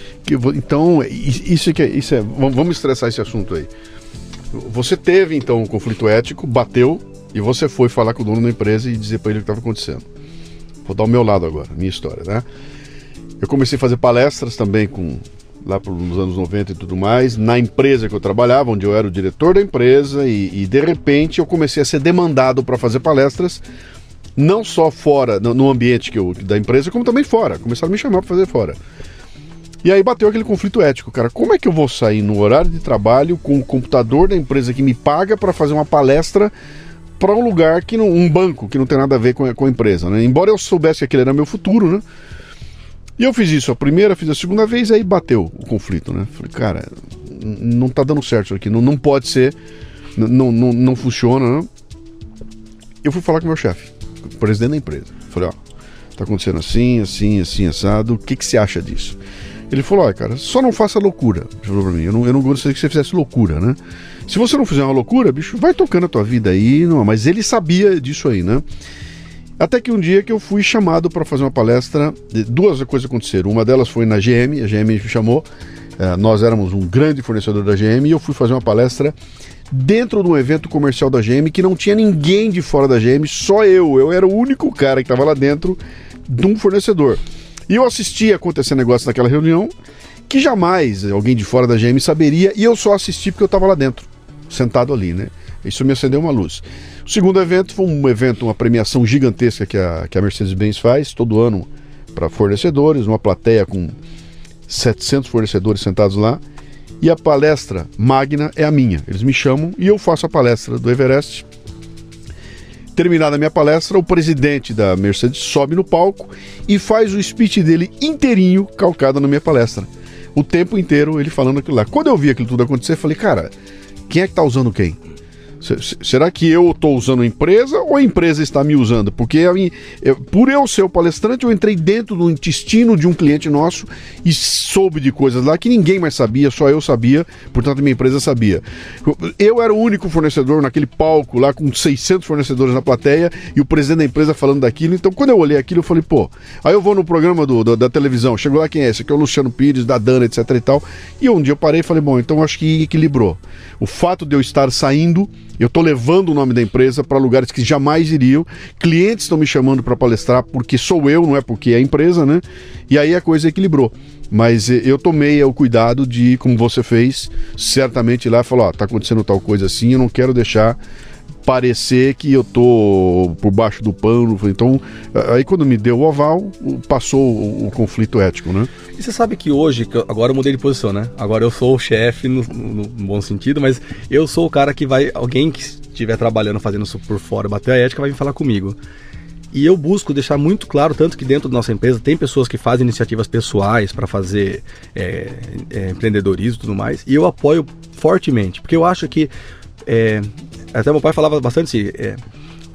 Então, isso, é, isso é. Vamos estressar esse assunto aí. Você teve então um conflito ético, bateu e você foi falar com o dono da empresa e dizer para ele o que estava acontecendo. Vou dar o meu lado agora, minha história, né? Eu comecei a fazer palestras também com lá nos anos 90 e tudo mais, na empresa que eu trabalhava, onde eu era o diretor da empresa, e, e de repente eu comecei a ser demandado para fazer palestras, não só fora, no, no ambiente que eu, da empresa, como também fora. Começaram a me chamar para fazer fora. E aí bateu aquele conflito ético, cara. Como é que eu vou sair no horário de trabalho com o computador da empresa que me paga para fazer uma palestra para um lugar que não, um banco que não tem nada a ver com a, com a empresa, né? Embora eu soubesse que aquele era meu futuro, né? E eu fiz isso a primeira, fiz a segunda vez, aí bateu o conflito, né? Falei, cara, não tá dando certo isso aqui, não, não pode ser, não, não, não funciona, né? Eu fui falar com o meu chefe, o presidente da empresa. Falei, ó, tá acontecendo assim, assim, assim, assado, o que, que você acha disso? Ele falou, olha, cara, só não faça loucura. Ele falou pra mim, eu não, eu não gostaria que você fizesse loucura, né? Se você não fizer uma loucura, bicho, vai tocando a tua vida aí. Não, mas ele sabia disso aí, né? Até que um dia que eu fui chamado para fazer uma palestra, duas coisas aconteceram. Uma delas foi na GM, a GM me chamou, é, nós éramos um grande fornecedor da GM e eu fui fazer uma palestra dentro de um evento comercial da GM que não tinha ninguém de fora da GM, só eu. Eu era o único cara que estava lá dentro de um fornecedor. E eu assisti acontecer negócio naquela reunião que jamais alguém de fora da GM saberia e eu só assisti porque eu estava lá dentro, sentado ali, né? Isso me acendeu uma luz. O segundo evento foi um evento, uma premiação gigantesca que a, que a Mercedes-Benz faz todo ano para fornecedores, uma plateia com 700 fornecedores sentados lá. E a palestra magna é a minha. Eles me chamam e eu faço a palestra do Everest Terminada a minha palestra, o presidente da Mercedes sobe no palco e faz o speech dele inteirinho calcado na minha palestra. O tempo inteiro ele falando aquilo lá. Quando eu vi aquilo tudo acontecer, eu falei, cara, quem é que tá usando quem? Será que eu estou usando a empresa ou a empresa está me usando? Porque eu, por eu ser o palestrante, eu entrei dentro do intestino de um cliente nosso e soube de coisas lá que ninguém mais sabia, só eu sabia, portanto minha empresa sabia. Eu era o único fornecedor naquele palco lá com 600 fornecedores na plateia e o presidente da empresa falando daquilo. Então quando eu olhei aquilo, eu falei, pô, aí eu vou no programa do, do da televisão, chegou lá quem é esse? Aqui é o Luciano Pires, da Dana, etc e tal. E um dia eu parei e falei, bom, então acho que equilibrou. O fato de eu estar saindo eu estou levando o nome da empresa para lugares que jamais iriam. Clientes estão me chamando para palestrar porque sou eu, não é porque é a empresa, né? E aí a coisa equilibrou. Mas eh, eu tomei o cuidado de, como você fez, certamente lá e falar: ó, oh, tá acontecendo tal coisa assim, eu não quero deixar parecer que eu tô por baixo do pano. Então, aí quando me deu o aval, passou o, o conflito ético, né? E você sabe que hoje, agora eu mudei de posição, né? Agora eu sou o chefe no, no, no, bom sentido, mas eu sou o cara que vai, alguém que estiver trabalhando fazendo isso por fora, bater a ética, vai vir falar comigo. E eu busco deixar muito claro, tanto que dentro da nossa empresa tem pessoas que fazem iniciativas pessoais para fazer é, é, empreendedorismo e tudo mais, e eu apoio fortemente, porque eu acho que é, até meu pai falava bastante assim, é,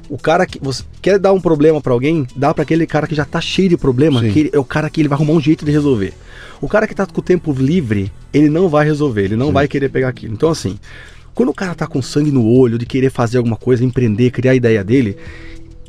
o cara que você quer dar um problema para alguém, dá para aquele cara que já tá cheio de problema, Sim. que ele, é o cara que ele vai arrumar um jeito de resolver. O cara que tá com o tempo livre, ele não vai resolver, ele não Sim. vai querer pegar aquilo. Então assim, quando o cara tá com sangue no olho de querer fazer alguma coisa, empreender, criar a ideia dele,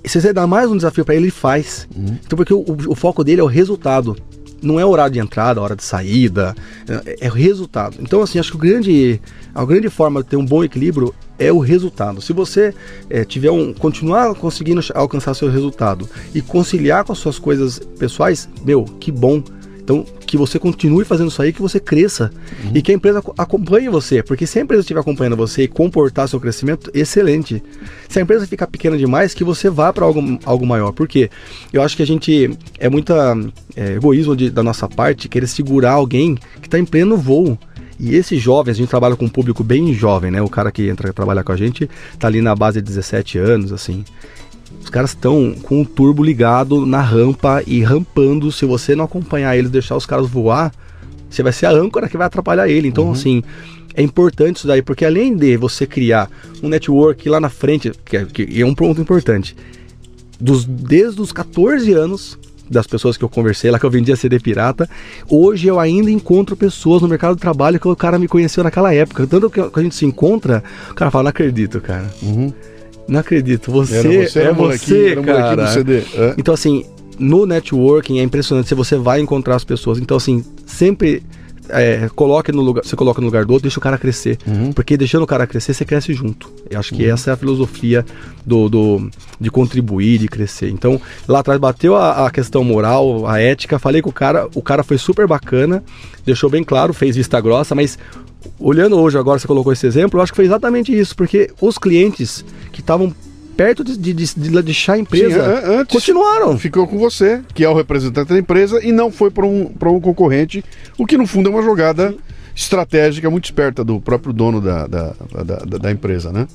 se você dá mais um desafio para ele, ele faz. Uhum. Então porque o, o, foco dele é o resultado não é horário de entrada, hora de saída, é, é resultado. Então, assim, acho que o grande, a grande forma de ter um bom equilíbrio é o resultado. Se você é, tiver um, continuar conseguindo alcançar seu resultado e conciliar com as suas coisas pessoais, meu, que bom. Então, que você continue fazendo isso aí, que você cresça uhum. e que a empresa acompanhe você, porque se a empresa estiver acompanhando você e comportar seu crescimento, excelente. Se a empresa ficar pequena demais, que você vá para algo, algo maior. Porque eu acho que a gente é muita é, egoísmo de, da nossa parte querer segurar alguém que está em pleno voo. E esses jovens, a gente trabalha com um público bem jovem, né? O cara que entra trabalhar com a gente tá ali na base de 17 anos, assim. Os caras estão com o turbo ligado na rampa e rampando. Se você não acompanhar eles, deixar os caras voar, você vai ser a âncora que vai atrapalhar ele. Então, uhum. assim, é importante isso daí, porque além de você criar um network lá na frente, que é, que é um ponto importante, dos, desde os 14 anos, das pessoas que eu conversei lá, que eu vendia CD pirata, hoje eu ainda encontro pessoas no mercado de trabalho que o cara me conheceu naquela época. Tanto que a gente se encontra, o cara fala, não acredito, cara. Uhum. Não acredito, você, era você é você, cara. CD. É. Então, assim, no networking é impressionante se você vai encontrar as pessoas. Então, assim, sempre é, coloque no lugar, você coloca no lugar do outro, deixa o cara crescer. Uhum. Porque deixando o cara crescer, você cresce junto. Eu acho que uhum. essa é a filosofia do, do, de contribuir, de crescer. Então, lá atrás bateu a, a, questão moral, a ética, falei com o cara, o cara foi super bacana, deixou bem claro, fez vista grossa, mas olhando hoje, agora você colocou esse exemplo, eu acho que foi exatamente isso, porque os clientes que estavam perto de, de, de, deixar a empresa Sim, antes continuaram. Ficou com você, que é o representante da empresa, e não foi para um, um concorrente, o que no fundo é uma jogada Sim. estratégica muito esperta do próprio dono da, da, da, da empresa, né?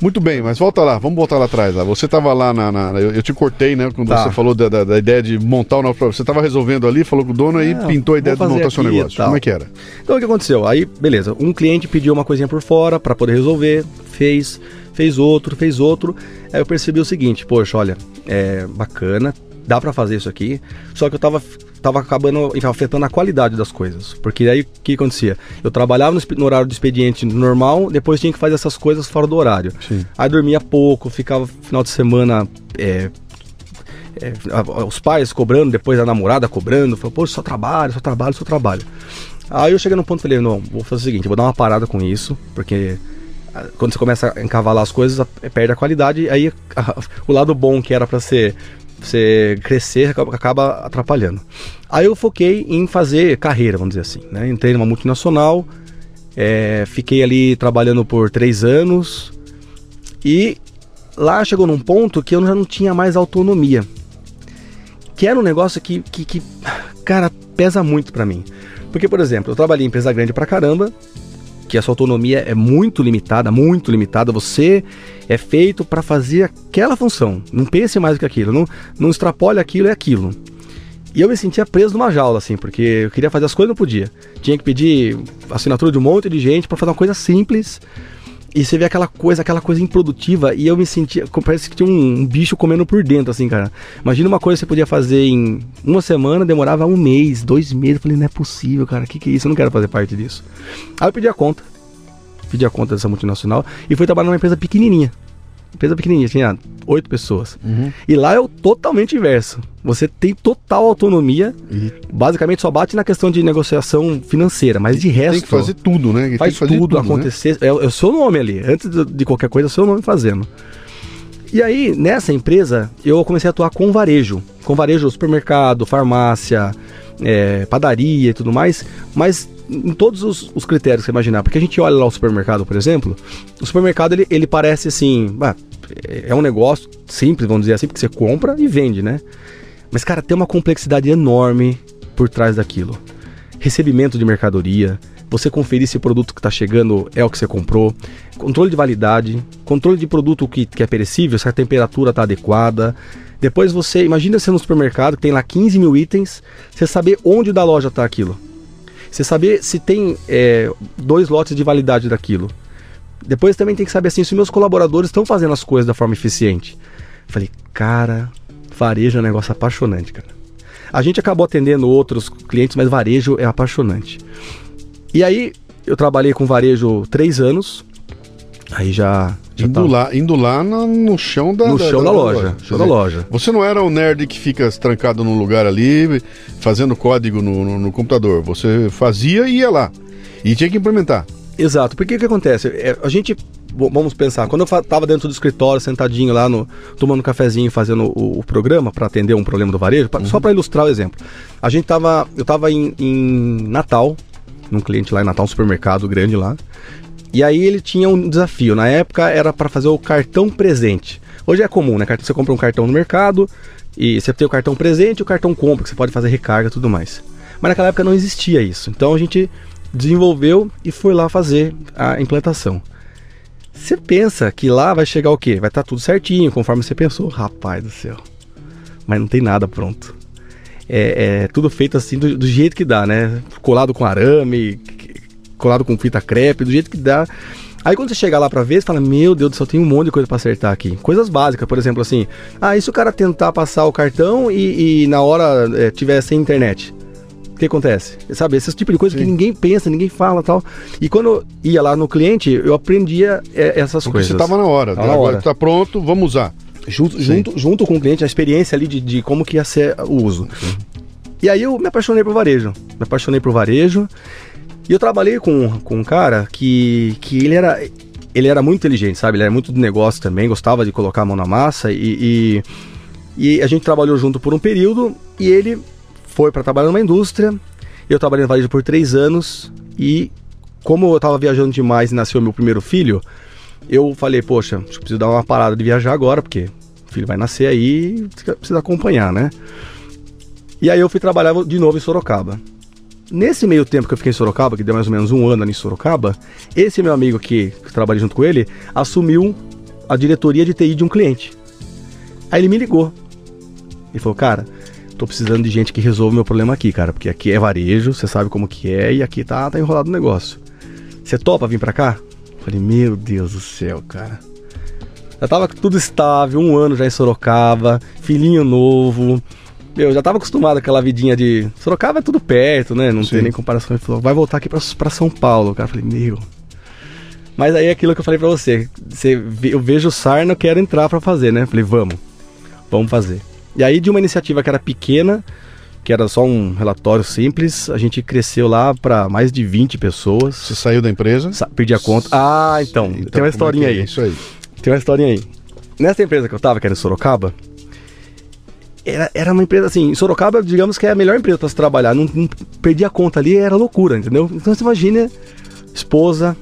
Muito bem, mas volta lá, vamos voltar lá atrás. Lá. Você estava lá na. na eu, eu, te cortei, né? Quando tá. você falou da, da, da, ideia de montar o nosso. Você estava resolvendo ali, falou com o dono e pintou a ideia de montar seu negócio. Como é que era? Então o que aconteceu? Aí, beleza, um cliente pediu uma coisinha por fora para poder resolver, fez, fez outro, fez outro. Aí eu percebi o seguinte, poxa, olha, é bacana, dá para fazer isso aqui. Só que eu tava tava acabando afetando a qualidade das coisas. Porque aí o que acontecia? Eu trabalhava no, no, horário do expediente normal, depois tinha que fazer essas coisas fora do horário. Sim. Aí dormia pouco, ficava final de semana. É, é, os pais cobrando, depois a namorada cobrando, falou, pô, só trabalho, só trabalho, só trabalho. Aí eu cheguei num ponto e falei, não, vou fazer o seguinte, vou dar uma parada com isso, porque quando você começa a encavalar as coisas, perde a qualidade, aí a, o lado bom que era para ser você crescer acaba atrapalhando. Aí eu foquei em fazer carreira, vamos dizer assim. Né? Entrei numa multinacional, é, fiquei ali trabalhando por três anos e lá chegou num ponto que eu já não tinha mais autonomia. Que era um negócio que, que, que cara, pesa muito para mim. Porque, por exemplo, eu trabalhei em empresa grande pra caramba, que a sua autonomia é muito limitada, muito limitada. Você é feito para fazer aquela função. Não pense mais do que aquilo. Não, não extrapole aquilo e aquilo. E eu me sentia preso numa jaula, assim, porque eu queria fazer as coisas e não podia. Tinha que pedir assinatura de um monte de gente para fazer uma coisa simples. E você vê aquela coisa, aquela coisa improdutiva, e eu me sentia. Parece que tinha um, bicho comendo por dentro, assim, cara. Imagina uma coisa que você podia fazer em uma semana, demorava um mês, dois meses. Eu falei, não é possível, cara, o que, que é isso? Eu não quero fazer parte disso. Aí eu pedi a conta. Pedi a conta dessa multinacional e fui trabalhar numa empresa pequenininha. Empresa pequenininha, tinha oito pessoas. Uhum. E lá é o totalmente inverso. Você tem total autonomia. E... Basicamente só bate na questão de negociação financeira, mas de resto. Tem que fazer tudo, né? faz tudo, tudo né? acontecer. Né? É, o seu nome ali. Antes de, de qualquer coisa, é o seu nome fazendo. E aí, nessa empresa, eu comecei a atuar com varejo. Com varejo, supermercado, farmácia, é, padaria e tudo mais. Mas em todos os, os, critérios que você imaginar. Porque a gente olha lá o supermercado, por exemplo, o supermercado ele, ele parece assim, bah, é um negócio simples, vamos dizer assim, porque você compra e vende, né? Mas, cara, tem uma complexidade enorme por trás daquilo. Recebimento de mercadoria, você conferir se o produto que está chegando é o que você comprou, controle de validade, controle de produto que, que é perecível, se a temperatura está adequada. Depois você, imagina você no supermercado que tem lá 15 mil itens, você saber onde da loja está aquilo. Você saber se tem é, dois lotes de validade daquilo. Depois também tem que saber assim se meus colaboradores estão fazendo as coisas da forma eficiente. Falei, cara, varejo é um negócio apaixonante, cara. A gente acabou atendendo outros clientes, mas varejo é apaixonante. E aí eu trabalhei com varejo três anos. Aí já. já indo, lá, indo lá no, no chão da, no da, chão da, da loja. loja. Chão da loja. Você não era o nerd que fica trancado num lugar ali, fazendo código no, no, no computador. Você fazia e ia lá. E tinha que implementar. Exato, porque o que acontece? É, a gente, vamos pensar, quando eu estava dentro do escritório, sentadinho lá, no, tomando um cafezinho, fazendo o, o programa para atender um problema do varejo, pra, uhum. só para ilustrar o exemplo. A gente tava, eu estava em, em Natal, num cliente lá em Natal, um supermercado grande lá, e aí ele tinha um desafio. Na época era para fazer o cartão presente. Hoje é comum, né? Você compra um cartão no mercado e você tem o cartão presente o cartão compra, que você pode fazer recarga e tudo mais. Mas naquela época não existia isso. Então a gente desenvolveu e foi lá fazer a implantação. Você pensa que lá vai chegar o quê? Vai estar tá tudo certinho, conforme você pensou. Rapaz do céu. Mas não tem nada pronto. É, é tudo feito assim do, do, jeito que dá, né? Colado com arame, colado com fita crepe, do jeito que dá. Aí quando você chega lá pra ver, você fala, meu Deus do céu, tem um monte de coisa para acertar aqui. Coisas básicas, por exemplo, assim, ah, e se o cara tentar passar o cartão e, e na hora é, tiver sem internet? que acontece? Sabe, esse tipo de coisa Sim. que ninguém pensa, ninguém fala tal. E quando ia lá no cliente, eu aprendia é, essas Porque coisas. você estava na hora. Tava agora está pronto, vamos usar. Junto, junto, junto com o cliente, a experiência ali de, de como que ia ser o uso. Sim. E aí eu me apaixonei por varejo. Me apaixonei por varejo. E eu trabalhei com, com um cara que, que ele era ele era muito inteligente, sabe? Ele era muito do negócio também, gostava de colocar a mão na massa e, e, e a gente trabalhou junto por um período e ele foi para trabalhar numa indústria. Eu trabalhei no varejo por três anos e como eu estava viajando demais e nasceu meu primeiro filho, eu falei, poxa, acho que preciso dar uma parada de viajar agora, porque o filho vai nascer aí precisa acompanhar, né? E aí eu fui trabalhar de novo em Sorocaba. Nesse meio tempo que eu fiquei em Sorocaba, que deu mais ou menos um ano ali em Sorocaba, esse meu amigo que, que trabalha junto com ele assumiu a diretoria de TI de um cliente. Aí ele me ligou. Ele falou, cara, tô precisando de gente que resolva meu problema aqui, cara, porque aqui é varejo, você sabe como que é, e aqui tá, tá enrolado o negócio. Você topa vir pra cá? Falei, meu Deus do céu, cara. Já tava tudo estável, um ano já em Sorocaba, filhinho novo, eu já tava acostumado com aquela vidinha de. Sorocaba é tudo perto, né? Não Sim. tem nem comparação. Ele falou, vai voltar aqui pra, pra São Paulo. Cara, eu falei, meu. Mas aí é aquilo que eu falei pra você. você eu vejo sarna, eu quero entrar pra fazer, né? Falei, vamos. Vamos fazer. E aí, de uma iniciativa que era pequena, que era só um relatório simples, a gente cresceu lá pra mais de 20 pessoas. Você saiu da empresa? Sa- Perdi a conta. Ah, então. Então, tem uma é historinha que é aí. Isso aí. Tem uma historinha aí. Nessa empresa que eu tava, que era em Sorocaba, era, era uma empresa assim, em Sorocaba, digamos que é a melhor empresa para se trabalhar. Não, não perdi a conta ali, era loucura, entendeu? Então você imagina, esposa,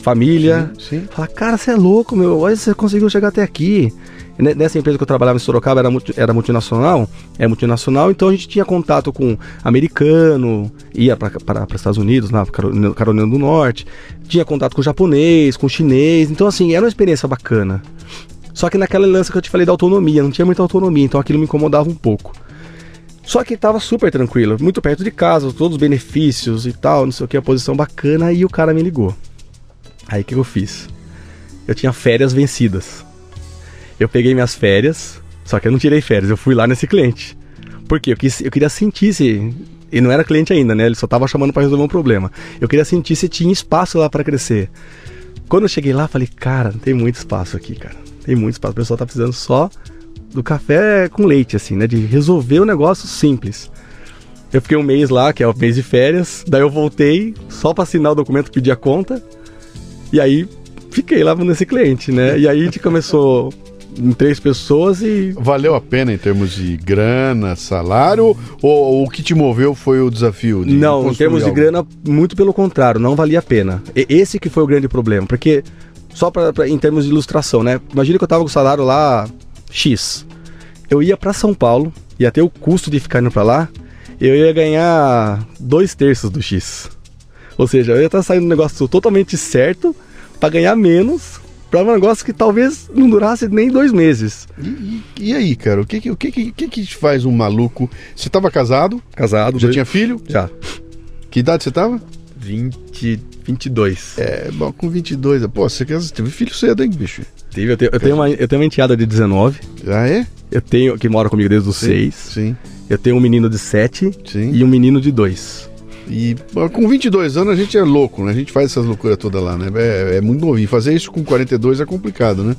família. Sim. Fala, cara, você é louco, meu. Olha, você conseguiu chegar até aqui. Ne- Nessa empresa que eu trabalhava em Sorocaba era, multi- era multinacional, é multinacional, então a gente tinha contato com americano, ia para os Estados Unidos, na Carolina, Carolina do Norte, tinha contato com japonês, com chinês, então assim, era uma experiência bacana. Só que naquela lance que eu te falei da autonomia, não tinha muita autonomia, então aquilo me incomodava um pouco. Só que tava super tranquilo, muito perto de casa, todos os benefícios e tal, não sei o que, a posição bacana, e o cara me ligou. Aí o que eu fiz? Eu tinha férias vencidas. Eu peguei minhas férias, só que eu não tirei férias, eu fui lá nesse cliente. Por quê? Eu, quis, eu queria sentir se. E não era cliente ainda, né? Ele só tava chamando para resolver um problema. Eu queria sentir se tinha espaço lá para crescer. Quando eu cheguei lá, falei, cara, tem muito espaço aqui, cara. Tem muito espaço. O pessoal tá precisando só do café com leite, assim, né? De resolver o negócio simples. Eu fiquei um mês lá, que é o mês de férias. Daí eu voltei só para assinar o documento, pedir a conta. E aí fiquei lá nesse cliente, né? E aí a gente começou em três pessoas e. Valeu a pena em termos de grana, salário, ou, o que te moveu foi o desafio? De Não, em termos de algo? grana, muito pelo contrário, não valia a pena. E- esse que foi o grande problema, porque só pra, pra- em termos de ilustração, né? Imagina que eu tava com o salário lá X. Eu ia pra São Paulo, ia ter o custo de ficar indo pra lá, eu ia ganhar dois terços do X. Ou seja, eu ia estar saindo um negócio totalmente certo pra ganhar menos pra um negócio que talvez não durasse nem dois meses. E, e- e aí, cara, o que o que, o que que te faz um maluco? Você tava casado? Casado, Já dois- tinha filho? Já. Que idade você tava? 20, 22. É, bom, com 22. Pô, você teve filho cedo, hein, bicho? Tive, eu, tenho, eu, tenho uma, eu tenho uma enteada de 19. Ah, é? Eu tenho, que mora comigo desde os Sim, 6. Sim, Eu tenho um menino de 7 sim. e um menino de 2. E com 22 anos a gente é louco, né? A gente faz essas loucuras todas lá, né? É, é muito novinho. Fazer isso com 42 é complicado, né?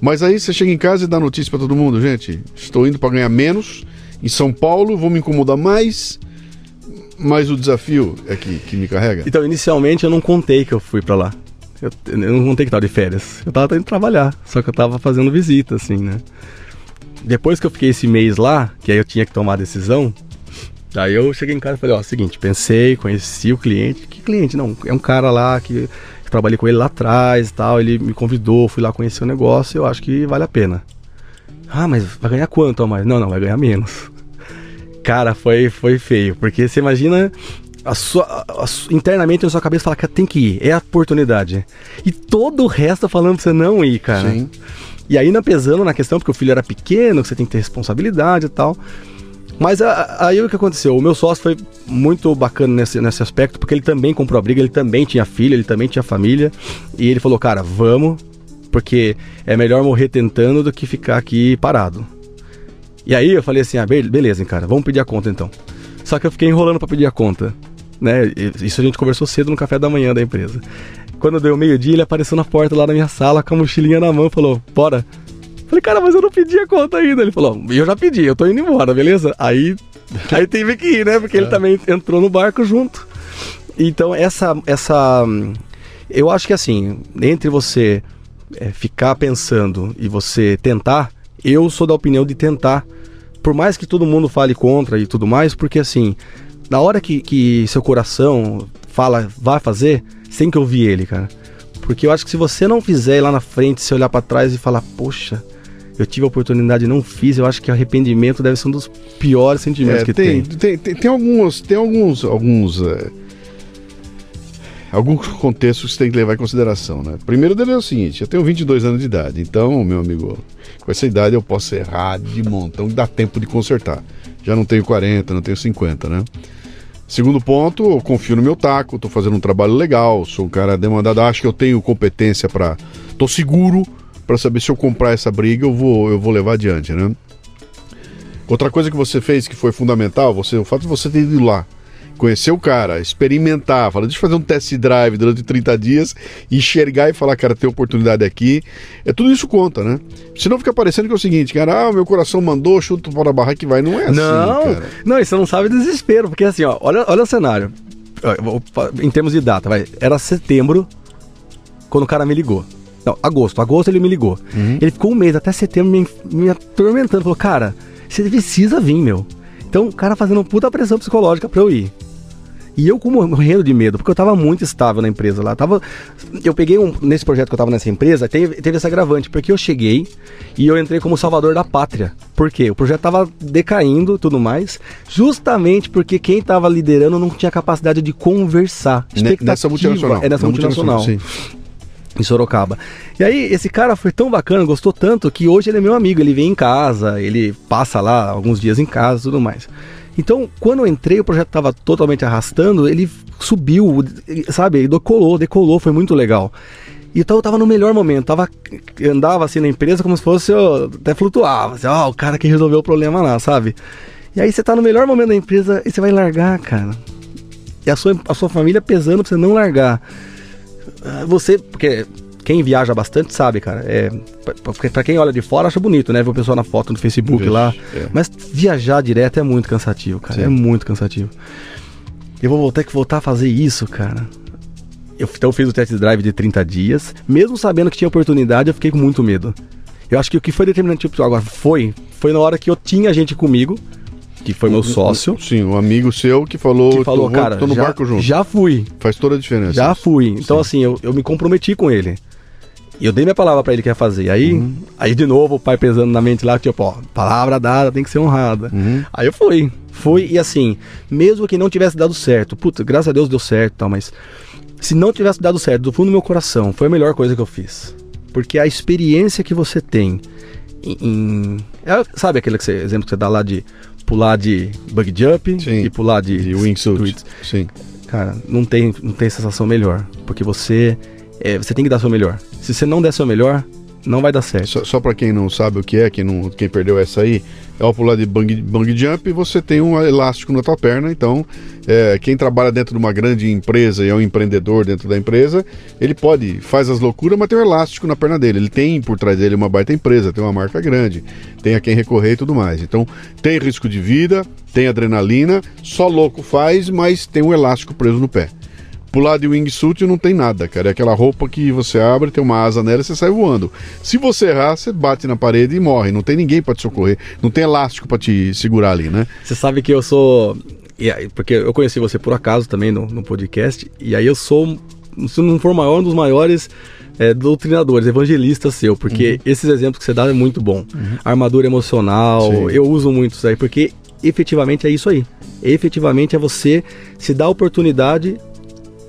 Mas aí você chega em casa e dá notícia pra todo mundo, gente. Estou indo pra ganhar menos em São Paulo, vou me incomodar mais. Mas o desafio é que, que me carrega. Então, inicialmente eu não contei que eu fui pra lá. Eu, eu não contei que tava de férias. Eu tava indo trabalhar, só que eu tava fazendo visita, assim, né? Depois que eu fiquei esse mês lá, que aí eu tinha que tomar a decisão, aí eu cheguei em casa e falei, ó, seguinte, pensei, conheci o cliente. Que cliente? Não, é um cara lá que trabalhei com ele lá atrás e tal, ele me convidou, fui lá conhecer o negócio, eu acho que vale a pena. Ah, mas vai ganhar quanto a mais? Não, não, vai ganhar menos. Cara, foi, foi feio, porque você imagina a sua, a- a internamente na sua cabeça fala que tem que ir, é a oportunidade. E todo o resto falando pra você não ir, cara. Sim. E ainda pesando na questão, porque o filho era pequeno, que você tem que ter responsabilidade e tal. Mas a- aí o que aconteceu? O meu sócio foi muito bacana nesse, nesse aspecto, porque ele também comprou a briga, ele também tinha filho, ele também tinha família. E ele falou, cara, vamos, porque é melhor morrer tentando do que ficar aqui parado. E aí eu falei assim, ah, be- beleza, cara, vamos pedir a conta então. Só que eu fiquei enrolando pra pedir a conta. Né? Isso a gente conversou cedo no café da manhã da empresa. Quando deu meio-dia, ele apareceu na porta lá da minha sala com a mochilinha na mão e falou: Bora. Falei, cara, mas eu não pedi a conta ainda. Ele falou: Eu já pedi, eu tô indo embora, beleza? Aí, <laughs> aí teve que ir, né? Porque ele também entrou no barco junto. Então, essa. essa eu acho que assim, entre você é, ficar pensando e você tentar, eu sou da opinião de tentar. Por mais que todo mundo fale contra e tudo mais, porque assim, na hora que, que seu coração fala, vai fazer, você tem que ouvir ele, cara. Porque eu acho que se você não fizer ir lá na frente, se olhar pra trás e falar, poxa, eu tive a oportunidade e não fiz, eu acho que arrependimento deve ser um dos piores sentimentos É, que tem, tem. tem, tem, alguns, tem alguns, alguns, é, alguns contextos que você tem que levar em consideração, né? Primeiro dele é o seguinte, eu tenho 22 anos de idade, então, meu amigo, com essa idade eu posso errar de montão, dá tempo de consertar. Já não tenho 40, não tenho 50, né? Segundo ponto, eu confio no meu taco, tô fazendo um trabalho legal, sou um cara demandado, acho que eu tenho competência para, tô seguro para saber se eu comprar essa briga, eu vou, eu vou levar adiante, né? Outra coisa que você fez que foi fundamental, você, o fato de você ter ido lá, conhecer o cara, experimentar, falar, deixa eu fazer um test drive durante 30 dias, enxergar e falar, cara, tem oportunidade aqui. É tudo isso conta, né? Senão fica parecendo que é o seguinte, cara, ah, meu coração mandou, chuto para a barra que vai. Não é assim, não, cara. Não, isso não sabe desespero, porque assim, ó, olha, olha o cenário. Em termos de data, vai, era setembro quando o cara me ligou. Não, agosto. Agosto ele me ligou. Uhum. Ele ficou um mês até setembro me, me atormentando. Falou, cara, você precisa vir, meu. Então, o cara fazendo puta pressão psicológica pra eu ir. E eu com morrendo de medo, porque eu tava muito estável na empresa lá. Tava, eu peguei um. Nesse projeto que eu tava nessa empresa, teve, teve esse agravante, porque eu cheguei e eu entrei como salvador da pátria. Por quê? O projeto tava decaindo tudo mais, justamente porque quem tava liderando não tinha capacidade de conversar. Nessa multinacional. É nessa multinacional. multinacional em Sorocaba. E aí, esse cara foi tão bacana, gostou tanto, que hoje ele é meu amigo. Ele vem em casa, ele passa lá alguns dias em casa e tudo mais. Então, quando eu entrei, o projeto estava totalmente arrastando, ele subiu, sabe, ele decolou, decolou, foi muito legal. Então eu tava no melhor momento, tava, andava assim na empresa como se fosse, eu até flutuava, assim, ó, oh, o cara que resolveu o problema lá, sabe? E aí você tá no melhor momento da empresa e você vai largar, cara. E a sua, a sua família pesando pra você não largar. Ah, você, porque quem viaja bastante sabe, cara. É, para quem olha de fora acha bonito, né? Ver o pessoal na foto no Facebook Vixe, lá. É. Mas viajar direto é muito cansativo, cara. Sim. É muito cansativo. Eu vou ter que voltar a fazer isso, cara. Eu, então eu fiz o test drive de 30 dias. Mesmo sabendo que tinha oportunidade, eu fiquei com muito medo. Eu acho que o que foi determinante tipo, agora foi, foi na hora que eu tinha gente comigo que foi meu sócio. Sim, um amigo seu que falou, que falou cara, tô no já, barco junto. Já fui. Faz toda a diferença. Já fui. Então, Sim. assim, eu, eu me comprometi com ele. E eu dei minha palavra para ele que ia fazer. Aí, uhum. aí de novo, o pai pesando na mente lá, tipo, ó, palavra dada tem que ser honrada. Uhum. Aí eu fui. Fui e assim, mesmo que não tivesse dado certo, puta, graças a Deus deu certo e tal, mas se não tivesse dado certo, do fundo do meu coração, foi a melhor coisa que eu fiz. Porque a experiência que você tem em. em é, sabe aquele que você, exemplo que você dá lá de pular de bug jump Sim. e pular de, de wingsuit. Sim. Cara, não tem, não tem sensação melhor. Porque você, é, você tem que dar seu melhor. Se você não der seu melhor, não vai dar certo. Só, só para quem não sabe o que é, quem, não, quem perdeu essa aí, ao pular de bang, bang jump, você tem um elástico na tua perna. Então, é, quem trabalha dentro de uma grande empresa e é um empreendedor dentro da empresa, ele pode, faz as loucuras, mas tem um elástico na perna dele. Ele tem por trás dele uma baita empresa, tem uma marca grande, tem a quem recorrer e tudo mais. Então, tem risco de vida, tem adrenalina, só louco faz, mas tem um elástico preso no pé. Pular de wingsuit não tem nada, cara. É aquela roupa que você abre, tem uma asa nela e você sai voando. Se você errar, você bate na parede e morre. Não tem ninguém para te socorrer. Não tem elástico para te segurar ali, né? Você sabe que eu sou. Porque eu conheci você por acaso também no, no podcast. E aí eu sou, se não for maior, um dos maiores é, doutrinadores, evangelistas seu, porque uhum. esses exemplos que você dá é muito bom. Uhum. Armadura emocional, Sim. eu uso muito isso aí, porque efetivamente é isso aí. Efetivamente é você se dar a oportunidade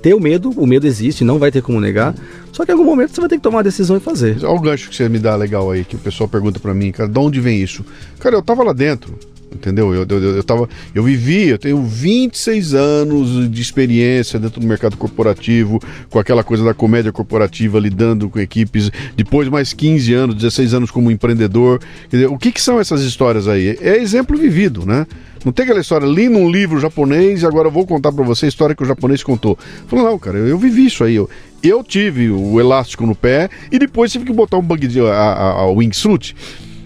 ter o medo, o medo existe, não vai ter como negar. Só que em algum momento você vai ter que tomar uma decisão e fazer. Olha o gancho que você me dá legal aí, que o pessoal pergunta para mim, cara, de onde vem isso? Cara, eu tava lá dentro, entendeu? Eu, eu, eu, tava, eu vivi, eu tenho 26 anos de experiência dentro do mercado corporativo, com aquela coisa da comédia corporativa, lidando com equipes, depois mais 15 anos, 16 anos como empreendedor. Dizer, o que, que são essas histórias aí? É exemplo vivido, né? Não tem aquela história, li num livro japonês e agora eu vou contar para você a história que o japonês contou. Falou, não, cara, eu, eu vivi isso aí. Eu, eu tive o elástico no pé e depois tive que botar um bug de a, a, a wingsuit.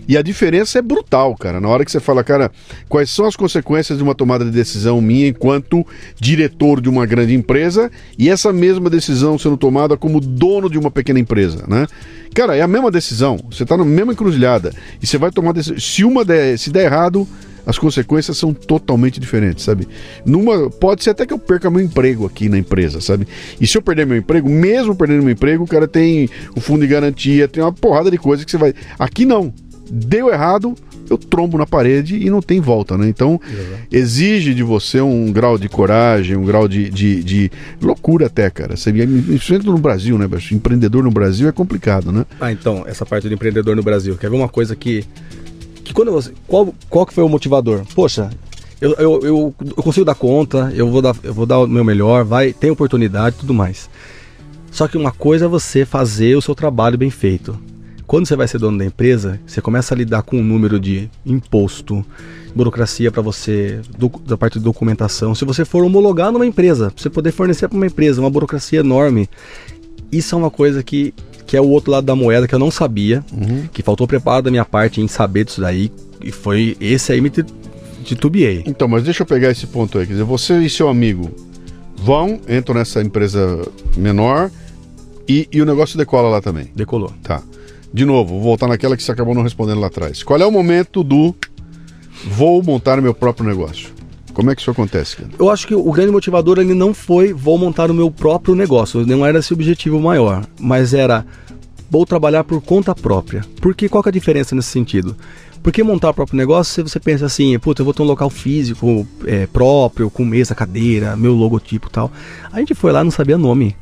E a diferença é brutal, cara. Na hora que você fala, cara, quais são as consequências de uma tomada de decisão minha enquanto diretor de uma grande empresa e essa mesma decisão sendo tomada como dono de uma pequena empresa, né? Cara, é a mesma decisão. Você está na mesma encruzilhada e você vai tomar decisão. Se uma der, se der errado, as consequências são totalmente diferentes, sabe? Numa pode ser até que eu perca meu emprego aqui na empresa, sabe? E se eu perder meu emprego, mesmo perdendo meu emprego, o cara tem o fundo de garantia, tem uma porrada de coisa que você vai. Aqui não. Deu errado, eu trombo na parede e não tem volta, né? Então, exige de você um grau de coragem, um grau de, de, de loucura até, cara. Principalmente no Brasil, né? Empreendedor no Brasil é complicado, né? Ah, então, essa parte do empreendedor no Brasil. Quer ver uma coisa que que quando você. Qual, qual que foi o motivador? Poxa, eu, eu, eu, eu, consigo dar conta, eu vou dar, eu vou dar o meu melhor, vai, tem oportunidade tudo mais. Só que uma coisa é você fazer o seu trabalho bem feito. Quando você vai ser dono da empresa, você começa a lidar com um número de imposto, burocracia para você, do, da parte de documentação. Se você for homologar numa empresa, você poder fornecer para uma empresa, uma burocracia enorme. Isso é uma coisa que, que é o outro lado da moeda que eu não sabia, Uhum. que faltou preparo da minha parte em saber disso daí. E foi esse aí me ti- titubeei. Então, mas deixa eu pegar esse ponto aí. Quer dizer, você e seu amigo vão, entram nessa empresa menor e, e o negócio decola lá também. Decolou. Tá. De novo, vou voltar naquela que você acabou não respondendo lá atrás. Qual é o momento do vou montar meu próprio negócio? Como é que isso acontece, cara? Eu acho que o grande motivador ele não foi vou montar o meu próprio negócio, não era esse o objetivo maior, mas era vou trabalhar por conta própria. Porque qual que é a diferença nesse sentido? Porque montar o próprio negócio, se você pensa assim, puta, eu vou ter um local físico é, próprio, com mesa, cadeira, meu logotipo e tal. A gente foi lá não sabia nome.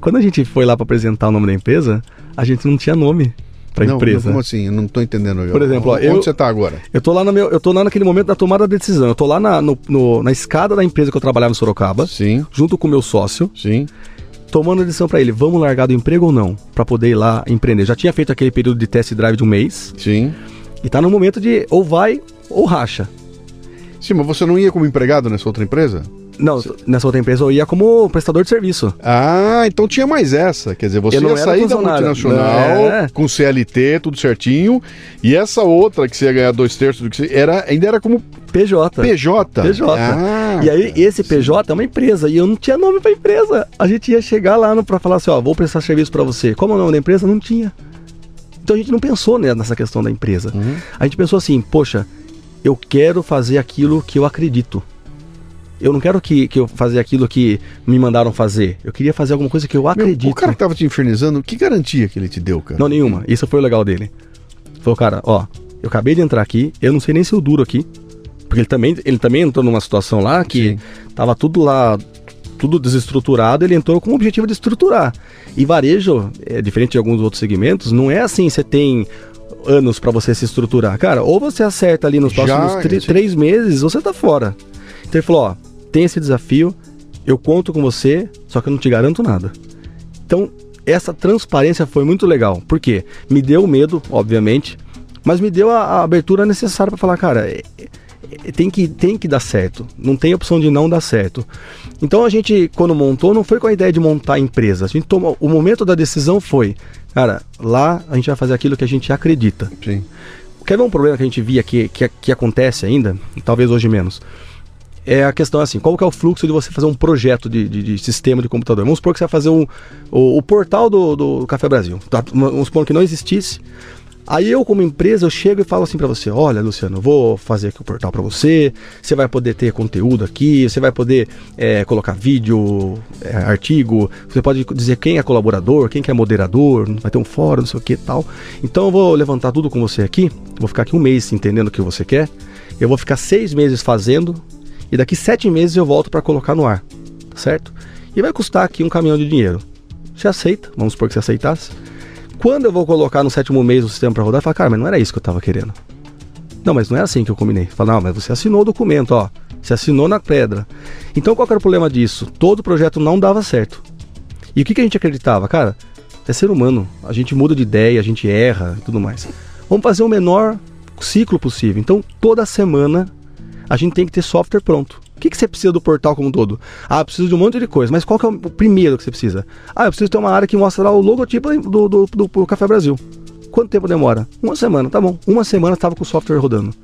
Quando a gente foi lá para apresentar o nome da empresa, a gente não tinha nome para não, empresa. Não, como assim? Eu não tô entendendo. Por exemplo, ó, onde eu- você tá agora? Eu tô lá no meu, eu tô lá naquele momento da tomada da decisão. Eu tô lá na, no- no- na escada da empresa que eu trabalhava em Sorocaba, Sim, junto com o meu sócio, sim. tomando a decisão pra ele, vamos largar do emprego ou não, Pra poder ir lá empreender. Já tinha feito aquele período de test drive de um mês Sim. e tá no momento de ou vai ou racha. Sim, mas você não ia como empregado nessa outra empresa? Não, nessa outra empresa eu ia como prestador de serviço. Ah, então tinha mais essa. Quer dizer, você ia sair da multinacional É. com CLT, tudo certinho. E essa outra que você ia ganhar dois terços do que você. Era, ainda era como PJ. PJ. PJ. Ah, E aí, esse PJ é uma empresa e eu não tinha nome pra empresa. A gente ia chegar lá no, pra falar assim: ó, vou prestar serviço pra você. Como é o nome da empresa? Não tinha. Então a gente não pensou né, nessa questão da empresa. Uhum. A gente pensou assim: poxa, eu quero fazer aquilo que eu acredito. Eu não quero que, que eu fazer aquilo que me mandaram fazer. Eu queria fazer alguma coisa que eu Meu, acredito. o cara que tava te infernizando, que garantia que ele te deu, cara? Não, nenhuma. Isso foi o legal dele. Falou, cara, ó, eu acabei de entrar aqui, eu não sei nem se eu duro aqui. Porque ele também, ele também entrou numa situação lá que Sim. tava tudo lá, tudo desestruturado, ele entrou com o objetivo de estruturar. E varejo, é diferente de alguns outros segmentos, não é assim, você tem anos pra você se estruturar. Cara, ou você acerta ali nos Já, próximos três meses, ou você tá fora. Então ele falou, ó, tem esse desafio, eu conto com você, só que eu não te garanto nada. Então, essa transparência foi muito legal. Por quê? Me deu medo, obviamente, mas me deu a, a abertura necessária para falar, cara, é- é- tem que, tem que dar certo. Não tem opção de não dar certo. Então a gente, quando montou, não foi com a ideia de montar empresa. A gente tomou, o momento da decisão foi, cara, lá a gente vai fazer aquilo que a gente acredita. Sim. Quer ver um problema que a gente via que, que, que acontece ainda, talvez hoje menos? É a questão assim, qual que é o fluxo de você fazer um projeto de, de- de sistema de computador? Vamos supor que você vai fazer um, o, o portal do, do Café Brasil. Tá? Vamos supor que não existisse. Aí eu, como empresa, eu chego e falo assim pra você: olha, Luciano, vou fazer aqui o portal pra você. Você vai poder ter conteúdo aqui, você vai poder é, colocar vídeo, é, artigo. Você pode dizer quem é colaborador, quem que é moderador, vai ter um fórum, não sei o que tal. Então eu vou levantar tudo com você aqui. Vou ficar aqui um mês entendendo o que você quer. Eu vou ficar seis meses fazendo e daqui sete meses eu volto para colocar no ar, certo? E vai custar aqui um caminhão de dinheiro. Você aceita? Vamos supor que você aceitasse. Quando eu vou colocar no sétimo mês o sistema para rodar, fala, cara, mas não era isso que eu tava querendo. Não, mas não é assim que eu combinei. Fala, não, mas você assinou o documento, ó. Você assinou na pedra. Então qual era o problema disso? Todo projeto não dava certo. E o que, que a gente acreditava? Cara, é ser humano. A gente muda de ideia, a gente erra e tudo mais. Vamos fazer o menor ciclo possível. Então, toda semana a gente tem que ter software pronto. O que, que você precisa do portal como um todo? Ah, eu preciso de um monte de coisa, mas qual que é o primeiro que você precisa? Ah, eu preciso ter uma área que mostra lá o logotipo do, do, do, do Café Brasil. Quanto tempo demora? Uma semana, tá bom. Uma semana estava com o software rodando.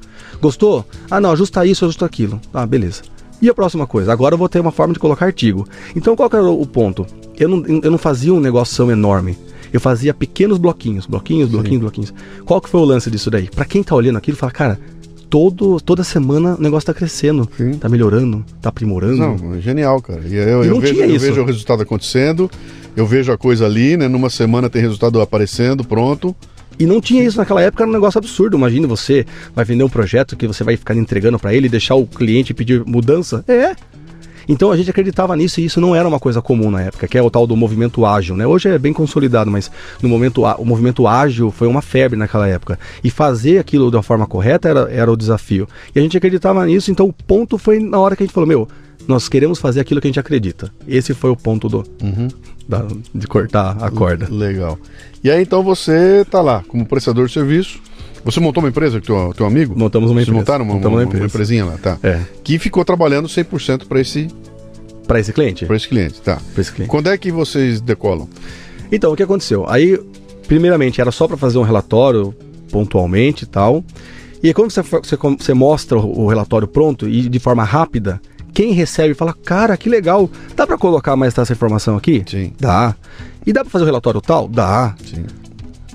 Gostou? Ah, não, ajusta isso, ajusta aquilo. Ah, beleza. E a próxima coisa? Agora eu vou ter uma forma de colocar artigo. Então qual que era o ponto? Eu não, eu não fazia um negócio enorme. Eu fazia pequenos bloquinhos, bloquinhos, bloquinhos, bloquinhos. Qual que foi o lance disso daí? Pra quem tá olhando aquilo, fala, cara, todo, toda semana o negócio tá crescendo, Sim. tá melhorando, tá aprimorando. Não, é genial, cara. E eu, E eu vejo, eu vejo o resultado acontecendo, eu vejo a coisa ali, né? Numa semana tem resultado aparecendo, pronto. E não tinha isso naquela época, era um negócio absurdo. Imagina você vai vender um projeto que você vai ficar entregando pra ele e deixar o cliente pedir mudança. É. Então a gente acreditava nisso e isso não era uma coisa comum na época, que é o tal do movimento ágil, né? Hoje é bem consolidado, mas no momento o movimento ágil foi uma febre naquela época. E fazer aquilo da forma correta era, era o desafio. E a gente acreditava nisso, então o ponto foi na hora que a gente falou, meu, nós queremos fazer aquilo que a gente acredita. Esse foi o ponto do, Uhum. da- de cortar a corda. Legal. E aí então você tá lá como prestador de serviço. Você montou uma empresa com teu, teu amigo? Montamos uma Vocês empresa. montaram uma, Montamos uma, uma empresa. uma empresinha lá, tá? É, Que ficou trabalhando 100% para esse, para esse cliente. pra esse cliente, tá? Pra esse cliente. Quando é que vocês decolam? Então, o que aconteceu? Aí, primeiramente, era só para fazer um relatório pontualmente e tal. E aí, quando você, você, você mostra o o relatório pronto e de forma rápida, quem recebe fala: Cara, que legal, dá para colocar mais essa informação aqui? Sim. Dá. E dá para fazer o relatório tal? Dá. Sim.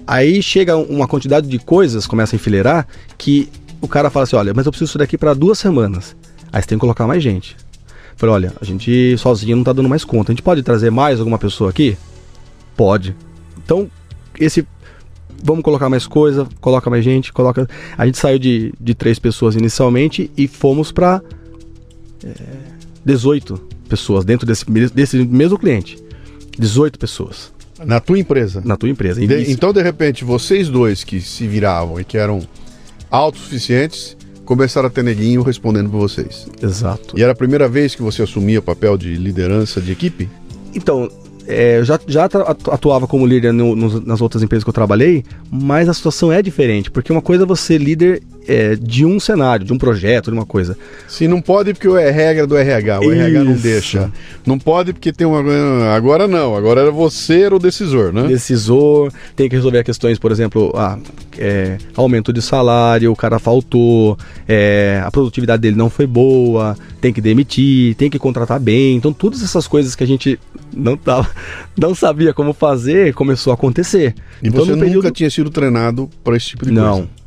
Aí chega uma quantidade de coisas, começa a enfileirar, que o cara fala assim: olha, mas eu preciso disso daqui para duas semanas. Aí você tem que colocar mais gente. Falei: olha, a gente sozinho não tá dando mais conta. A gente pode trazer mais alguma pessoa aqui? Pode. Então, esse. Vamos colocar mais coisa, coloca mais gente, coloca. A gente saiu de, de três pessoas inicialmente e fomos para 18 pessoas dentro desse, desse mesmo cliente. 18 pessoas Na tua empresa. na tua empresa. De- então, de repente, vocês dois que se viravam e que eram autossuficientes começaram a ter neguinho respondendo por vocês. Exato. E era a primeira vez que você assumia o papel de liderança de equipe? Então, é, eu já, já atuava como líder no- nos- nas outras empresas que eu trabalhei, mas a situação é diferente, porque uma coisa é você líder é, de um cenário, de um projeto, de uma coisa. Se não pode porque é regra do RH, o RH não Isso. deixa. Não pode porque tem uma. Agora não, agora era você era o decisor, né? Decisor, tem que resolver questões, por exemplo, ah, é, aumento de salário, o cara faltou, é, a produtividade dele não foi boa, tem que demitir, tem que contratar bem. Então, todas essas coisas que a gente não, tava, <laughs> não sabia como fazer, começou a acontecer. E então, você no nunca período- tinha sido treinado para esse tipo de não. coisa. Não,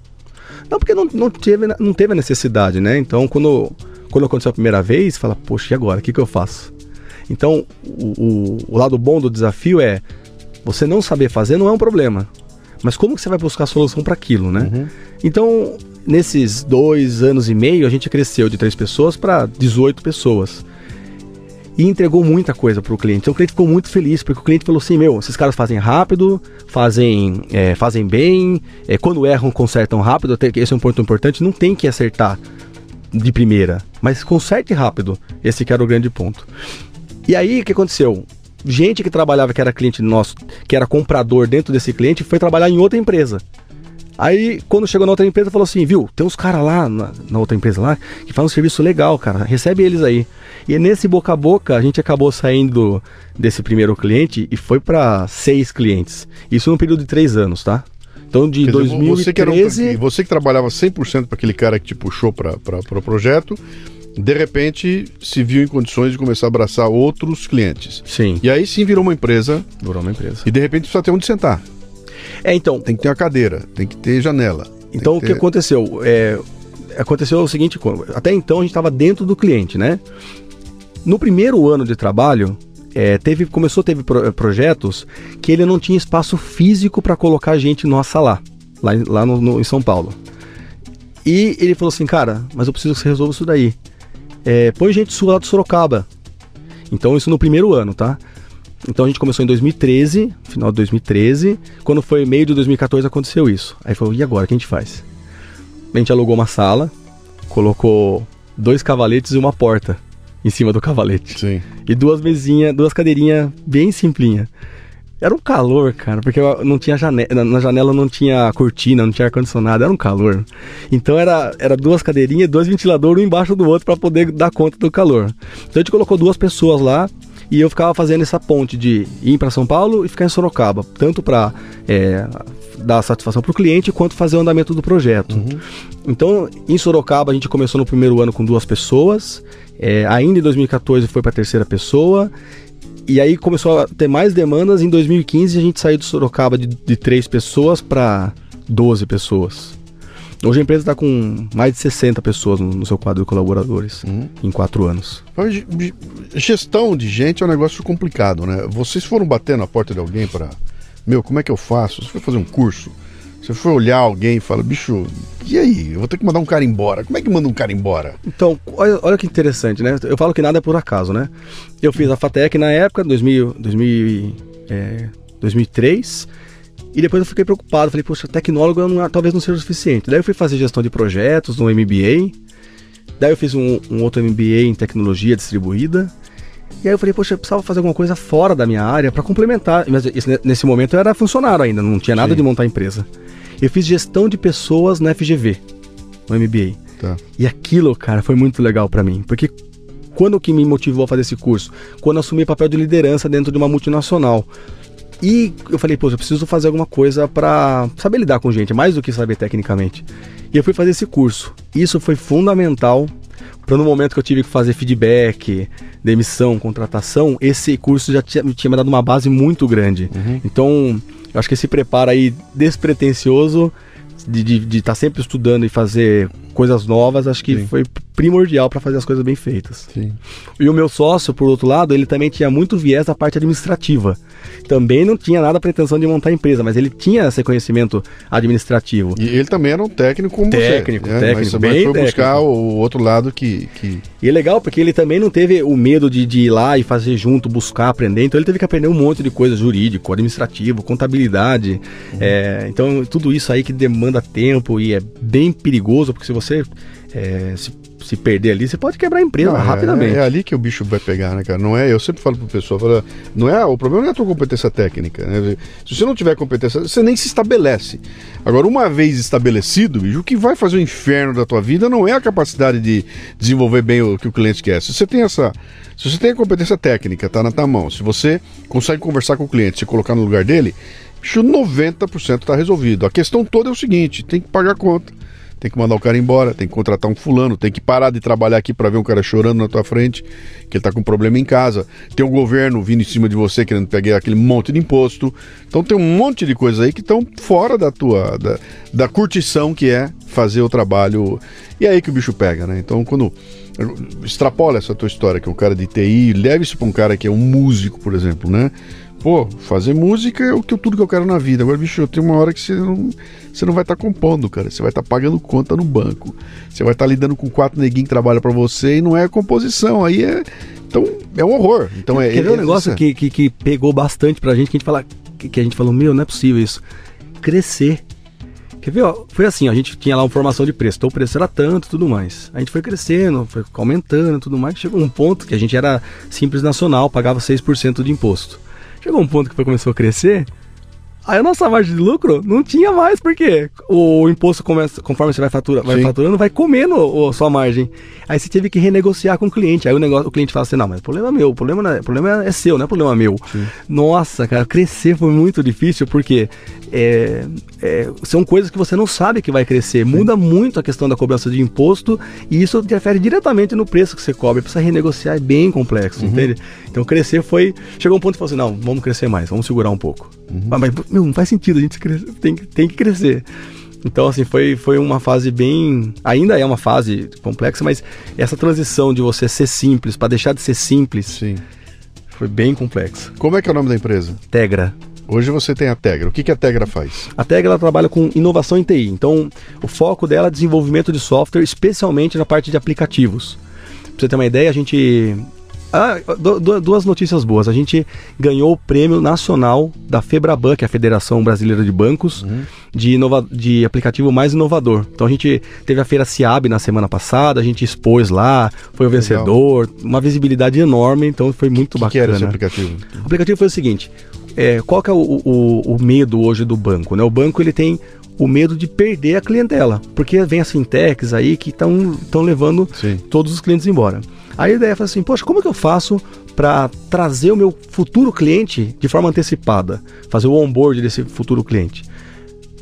porque não, não, teve, não teve a necessidade, né? Então, quando, quando aconteceu a primeira vez, fala, poxa, e agora? O que, que eu faço? Então, o, o, o lado bom do desafio é você não saber fazer não é um problema. Mas como que você vai buscar a solução para aquilo, né? Uhum. Então, nesses dois anos e meio, a gente cresceu de três pessoas para 18 pessoas. E entregou muita coisa para o cliente. Então o cliente ficou muito feliz, porque o cliente falou assim: meu, esses caras fazem rápido, fazem, é, fazem bem, é, quando erram, consertam rápido. Até esse é um ponto importante, não tem que acertar de primeira, mas conserte rápido. Esse que era o grande ponto. E aí, o que aconteceu? Gente que trabalhava, que era cliente nosso, que era comprador dentro desse cliente, foi trabalhar em outra empresa. Aí, quando chegou na outra empresa, falou assim, viu, tem uns caras lá na, na outra empresa lá que fazem um serviço legal, cara, recebe eles aí. E nesse boca a boca, a gente acabou saindo desse primeiro cliente e foi para seis clientes. Isso num período de três anos, tá? Então, de Quer dizer, você que, um, 2013... você que trabalhava 100% para aquele cara que te puxou para o projeto, de repente se viu em condições de começar a abraçar outros clientes. Sim, E aí sim virou uma empresa durou uma empresa. e de repente precisa ter onde sentar. É, então, Tem que ter uma cadeira, tem que ter janela. Então o que ter- aconteceu? É, aconteceu o seguinte, até então a gente estava dentro do cliente, né? No primeiro ano de trabalho, é, teve, começou teve pro- projetos que ele não tinha espaço físico para colocar gente nossa lá, lá, em- lá no, no- em São Paulo. E ele falou assim, cara, mas eu preciso que você resolva isso daí. É, põe gente sua lá do Sorocaba. Então isso no primeiro ano, tá? Então a gente começou em 2013, final de 2013. Quando foi meio de 2014 aconteceu isso. Aí falou, e agora, o que a gente faz? A gente alugou uma sala, colocou dois cavaletes e uma porta em cima do cavalete. Sim. E duas mesinhas, duas cadeirinhas bem simplinha. Era um calor, cara, porque não tinha janela, na janela não tinha cortina, não tinha ar-condicionado, era um calor. Então era, era duas cadeirinhas, dois ventiladores um embaixo do outro para poder dar conta do calor. Então a gente colocou duas pessoas lá e eu ficava fazendo essa ponte de ir para São Paulo e ficar em Sorocaba, tanto para dar satisfação para o cliente quanto fazer o andamento do projeto. Então, em Sorocaba, a gente começou no primeiro ano com duas pessoas, é, ainda em 2014 foi para a terceira pessoa, e aí começou a ter mais demandas. Em 2015, a gente saiu de Sorocaba de, de três pessoas para 12 pessoas. Hoje a empresa está com mais de 60 pessoas no, no seu quadro de colaboradores, em quatro anos. Gestão de gente é um negócio complicado, né? Vocês foram bater na porta de alguém para, meu, como é que eu faço? Você foi fazer um curso? Você foi olhar alguém e fala, bicho, e aí? Eu vou ter que mandar um cara embora. Como é que manda um cara embora? Então, olha, olha que interessante, né? Eu falo que nada é por acaso, né? Eu fiz a FATEC na época, 2000, 2000, é, 2003, e depois eu fiquei preocupado. Falei, poxa, tecnólogo não- talvez não seja o suficiente. Daí eu fui fazer gestão de projetos no MBA, Daí eu fiz um, um outro MBA em tecnologia distribuída. E aí eu falei, poxa, eu precisava fazer alguma coisa fora da minha área para complementar. Mas isso, nesse momento eu era funcionário ainda, não tinha nada Sim. de montar empresa. Eu fiz gestão de pessoas na FGV, no MBA. Tá. E aquilo, cara, foi muito legal para mim, porque quando que me motivou a fazer esse curso? Quando assumi papel de liderança dentro de uma multinacional. E eu falei, pô, eu preciso fazer alguma coisa para saber lidar com gente, mais do que saber tecnicamente. E eu fui fazer esse curso. Isso foi fundamental para no momento que eu tive que fazer feedback, demissão, contratação, esse curso já tinha, tinha me dado uma base muito grande. Uhum. Então, eu acho que esse preparo aí despretensioso de estar tá sempre estudando e fazer coisas novas, acho que Sim. foi primordial para fazer as coisas bem feitas. Sim. E o meu sócio, por outro lado, ele também tinha muito viés da parte administrativa. Também não tinha nada pretensão de montar empresa, mas ele tinha esse conhecimento administrativo. E ele também era um técnico como técnico, você. Técnico, técnico. Mas, bem mas foi técnico. buscar o outro lado que, que... E é legal porque ele também não teve o medo de, de ir lá e fazer junto, buscar, aprender. Então ele teve que aprender um monte de coisas jurídico, administrativo, contabilidade. Uhum. É, então tudo isso aí que demanda tempo e é bem perigoso, porque se você é, se se perder ali, você pode quebrar a empresa não, é, rapidamente. É, é, ali que o bicho vai pegar, né, cara? Não é, eu sempre falo pro pessoal, falo, não é, o problema não é a tua competência técnica, né? Se você não tiver competência, você nem se estabelece. Agora, uma vez estabelecido, bicho, o que vai fazer o inferno da tua vida não é a capacidade de desenvolver bem o que o cliente quer. Se você tem essa, se você tem a competência técnica, tá na tua mão, se você consegue conversar com o cliente, se colocar no lugar dele, bicho, 90% está resolvido. A questão toda é o seguinte, tem que pagar a conta tem que mandar o cara embora, tem que contratar um fulano, tem que parar de trabalhar aqui para ver um cara chorando na tua frente, que ele tá com problema em casa. Tem o governo vindo em cima de você querendo pegar aquele monte de imposto. Então tem um monte de coisas aí que estão fora da tua da, da curtição que é fazer o trabalho. E é aí que o bicho pega, né? Então quando extrapola essa tua história que é um cara de TI, leve isso para um cara que é um músico, por exemplo, né? Pô, fazer música é o que, tudo que eu quero na vida. Agora, bicho, tem uma hora que você não, você não vai estar tá compondo, cara. Você vai estar tá pagando conta no banco. Você vai estar tá lidando com quatro neguinhos que trabalham para você e não é composição. Aí é. Então, é um horror. Então, é, Quer ver é, um negócio que, que, que, pegou bastante pra gente, que a gente, fala, que, que a gente falou, meu, não é possível isso. Crescer. Quer ver? Ó, foi assim, a gente tinha lá uma formação de preço, então o preço era tanto tudo mais. A gente foi crescendo, foi aumentando tudo mais, chegou um ponto que a gente era simples nacional, pagava 6% de imposto. Chegou um ponto que começou a crescer. Aí a nossa margem de lucro não tinha mais, porque o imposto começa, conforme você vai, fatura, vai faturando, vai comendo a sua margem. Aí você teve que renegociar com o cliente. Aí o, negócio, o cliente fala assim, não, mas o problema é meu, o problema, é, o problema é seu, não é problema meu. Sim. Nossa, cara, crescer foi muito difícil, porque é, é, são coisas que você não sabe que vai crescer. Sim. Muda muito a questão da cobrança de imposto e isso interfere diretamente no preço que você cobra. Precisa renegociar, é bem complexo, uhum. entende? Então crescer foi. Chegou um ponto que falou assim: não, vamos crescer mais, vamos segurar um pouco. Uhum. Mas, mas meu, não faz sentido, a gente tem, tem que crescer. Então, assim, foi, foi uma fase bem. Ainda é uma fase complexa, mas essa transição de você ser simples para deixar de ser simples Sim. foi bem complexa. Como é que é o nome da empresa? Tegra. Hoje você tem a Tegra. O que, que a Tegra faz? A Tegra ela trabalha com inovação em TI. Então, o foco dela é desenvolvimento de software, especialmente na parte de aplicativos. Pra você ter uma ideia, a gente ah, duas notícias boas. A gente ganhou o prêmio nacional da Febraban, que é a Federação Brasileira de Bancos, uhum. de, inova de aplicativo mais inovador. Então a gente teve a feira Ciab na semana passada, a gente expôs lá, foi o vencedor, Legal. uma visibilidade enorme, então foi muito que bacana. que era esse aplicativo? O aplicativo foi o seguinte: é, qual que é o, o, o, medo hoje do banco? Né? O banco ele tem o medo de perder a clientela, porque vem as fintechs aí que estão levando Sim. todos os clientes embora. Aí a ideia foi assim, poxa, como é que eu faço para trazer o meu futuro cliente de forma antecipada, fazer o onboard desse futuro cliente?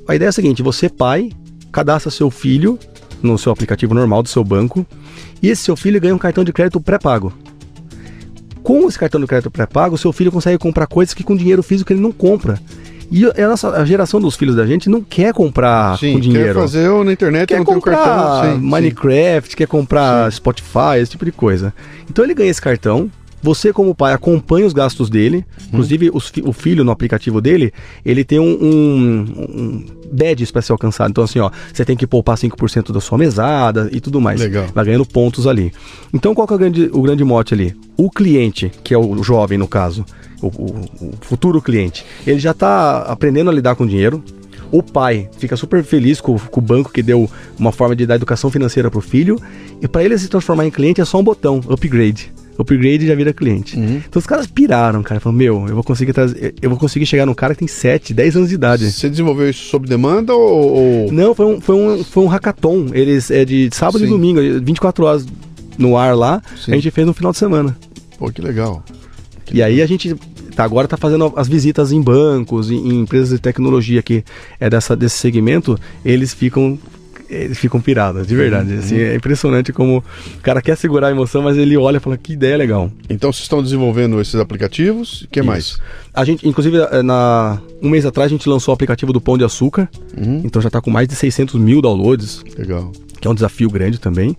A ideia é a seguinte, você pai, cadastra seu filho no seu aplicativo normal do seu banco e esse seu filho ganha um cartão de crédito pré-pago. Com esse cartão de crédito pré-pago, seu filho consegue comprar coisas que com dinheiro físico ele não compra. E a, nossa, a geração dos filhos da gente não quer comprar sim, com dinheiro. Quer fazer na internet quer não comprar tem o cartão. Sim, Minecraft, sim. quer comprar. Spotify, esse tipo de coisa. Então ele ganha esse cartão, você, como pai, acompanha os gastos dele. Uhum. Inclusive, os, o filho no aplicativo dele, ele tem um, um, um badge para ser alcançado. Então, assim, ó, você tem que poupar 5% da sua mesada e tudo mais. Legal. Vai ganhando pontos ali. Então, qual que é o grande, o grande mote ali? O cliente, que é o jovem no caso, o, o, o futuro cliente, ele já está aprendendo a lidar com dinheiro. o pai fica super feliz com, com, o banco que deu uma forma de dar educação financeira pro filho, e para ele se transformar em cliente é só um botão, upgrade. Upgrade já vira cliente. Uhum. Então os caras piraram, cara. Falaram, meu, eu vou conseguir trazer, eu vou conseguir chegar num cara que tem 7, 10 anos de idade. Você desenvolveu isso sob demanda ou. Não, foi um, foi um, foi um hackathon. Eles é de sábado Sim. e domingo, 24 horas no ar lá. Sim. A gente fez no final de semana. Pô, que legal. Que e legal. aí a gente tá, agora tá fazendo as visitas em bancos, em, em empresas de tecnologia que é dessa, desse segmento, eles ficam eles ficam pirados, de verdade. Uhum. Assim, é impressionante como o cara quer segurar a emoção, mas ele olha e fala que ideia legal. Então vocês estão desenvolvendo esses aplicativos, o que Isso. mais? A gente, inclusive, eh, na, um mês atrás a gente lançou o aplicativo do Pão de Açúcar, uhum. então já está com mais de 600 mil downloads. Legal. Que é um desafio grande também.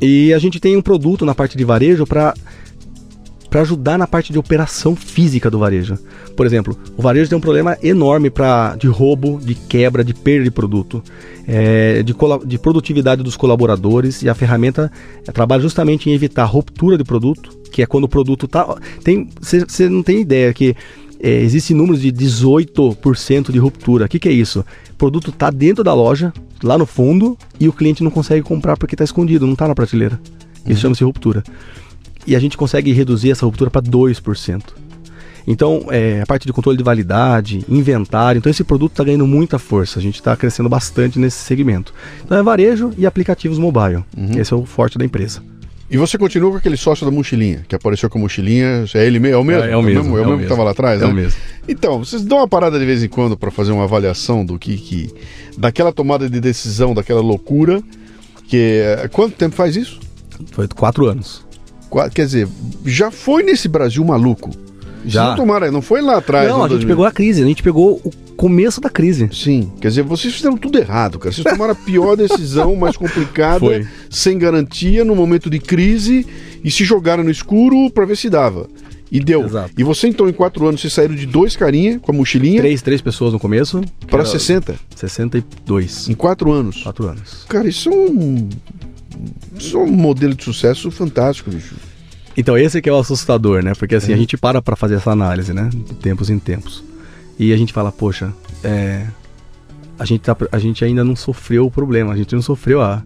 E a gente tem um produto na parte de varejo para para ajudar na parte de operação física do varejo. Por exemplo, o varejo tem um problema enorme pra, de roubo, de quebra, de perda de produto, é, de, de, produtividade dos colaboradores e a ferramenta é, trabalha justamente em evitar ruptura de produto, que é quando o produto tá. Tem, você não tem ideia que é, existe números de 18% de ruptura. O que, que é isso? O produto está dentro da loja, lá no fundo, e o cliente não consegue comprar porque está escondido, não está na prateleira. Isso uhum. chama-se ruptura e a gente consegue reduzir essa ruptura para 2%. Então, é, a parte de controle de validade, inventário, então esse produto está ganhando muita força, a gente está crescendo bastante nesse segmento. Então é varejo e aplicativos mobile, uhum. esse é o forte da empresa. E você continua com aquele sócio da mochilinha, que apareceu com a mochilinha, é ele mesmo? É o mesmo? É, é o mesmo. É o mesmo, é o mesmo que estava lá atrás, é né? o mesmo. Então, vocês dão uma parada de vez em quando para fazer uma avaliação do que, que... daquela tomada de decisão, daquela loucura, que... Quanto tempo faz isso? Foi quatro anos. Quer dizer, já foi nesse Brasil maluco. Já. Não tomaram, não foi lá atrás. Não, a gente pegou a crise, a gente pegou o começo da crise. Sim, quer dizer, vocês fizeram tudo errado, cara. Vocês tomaram a pior <laughs> decisão, mais complicada, foi. sem garantia, no momento de crise, e se jogaram no escuro para ver se dava. E deu. Exato. E você, então, em quatro anos, você saíram de dois carinha com a mochilinha. Três, três pessoas no começo. Para 60. 62. Em quatro anos. Quatro anos. Cara, isso é um isso é um modelo de sucesso fantástico, bicho. Então, esse que é o assustador, né? Porque assim, é. a gente para para fazer essa análise, né? De tempos em tempos. E a gente fala, poxa, é... a, gente tá... a gente ainda não sofreu o problema, a gente não sofreu a,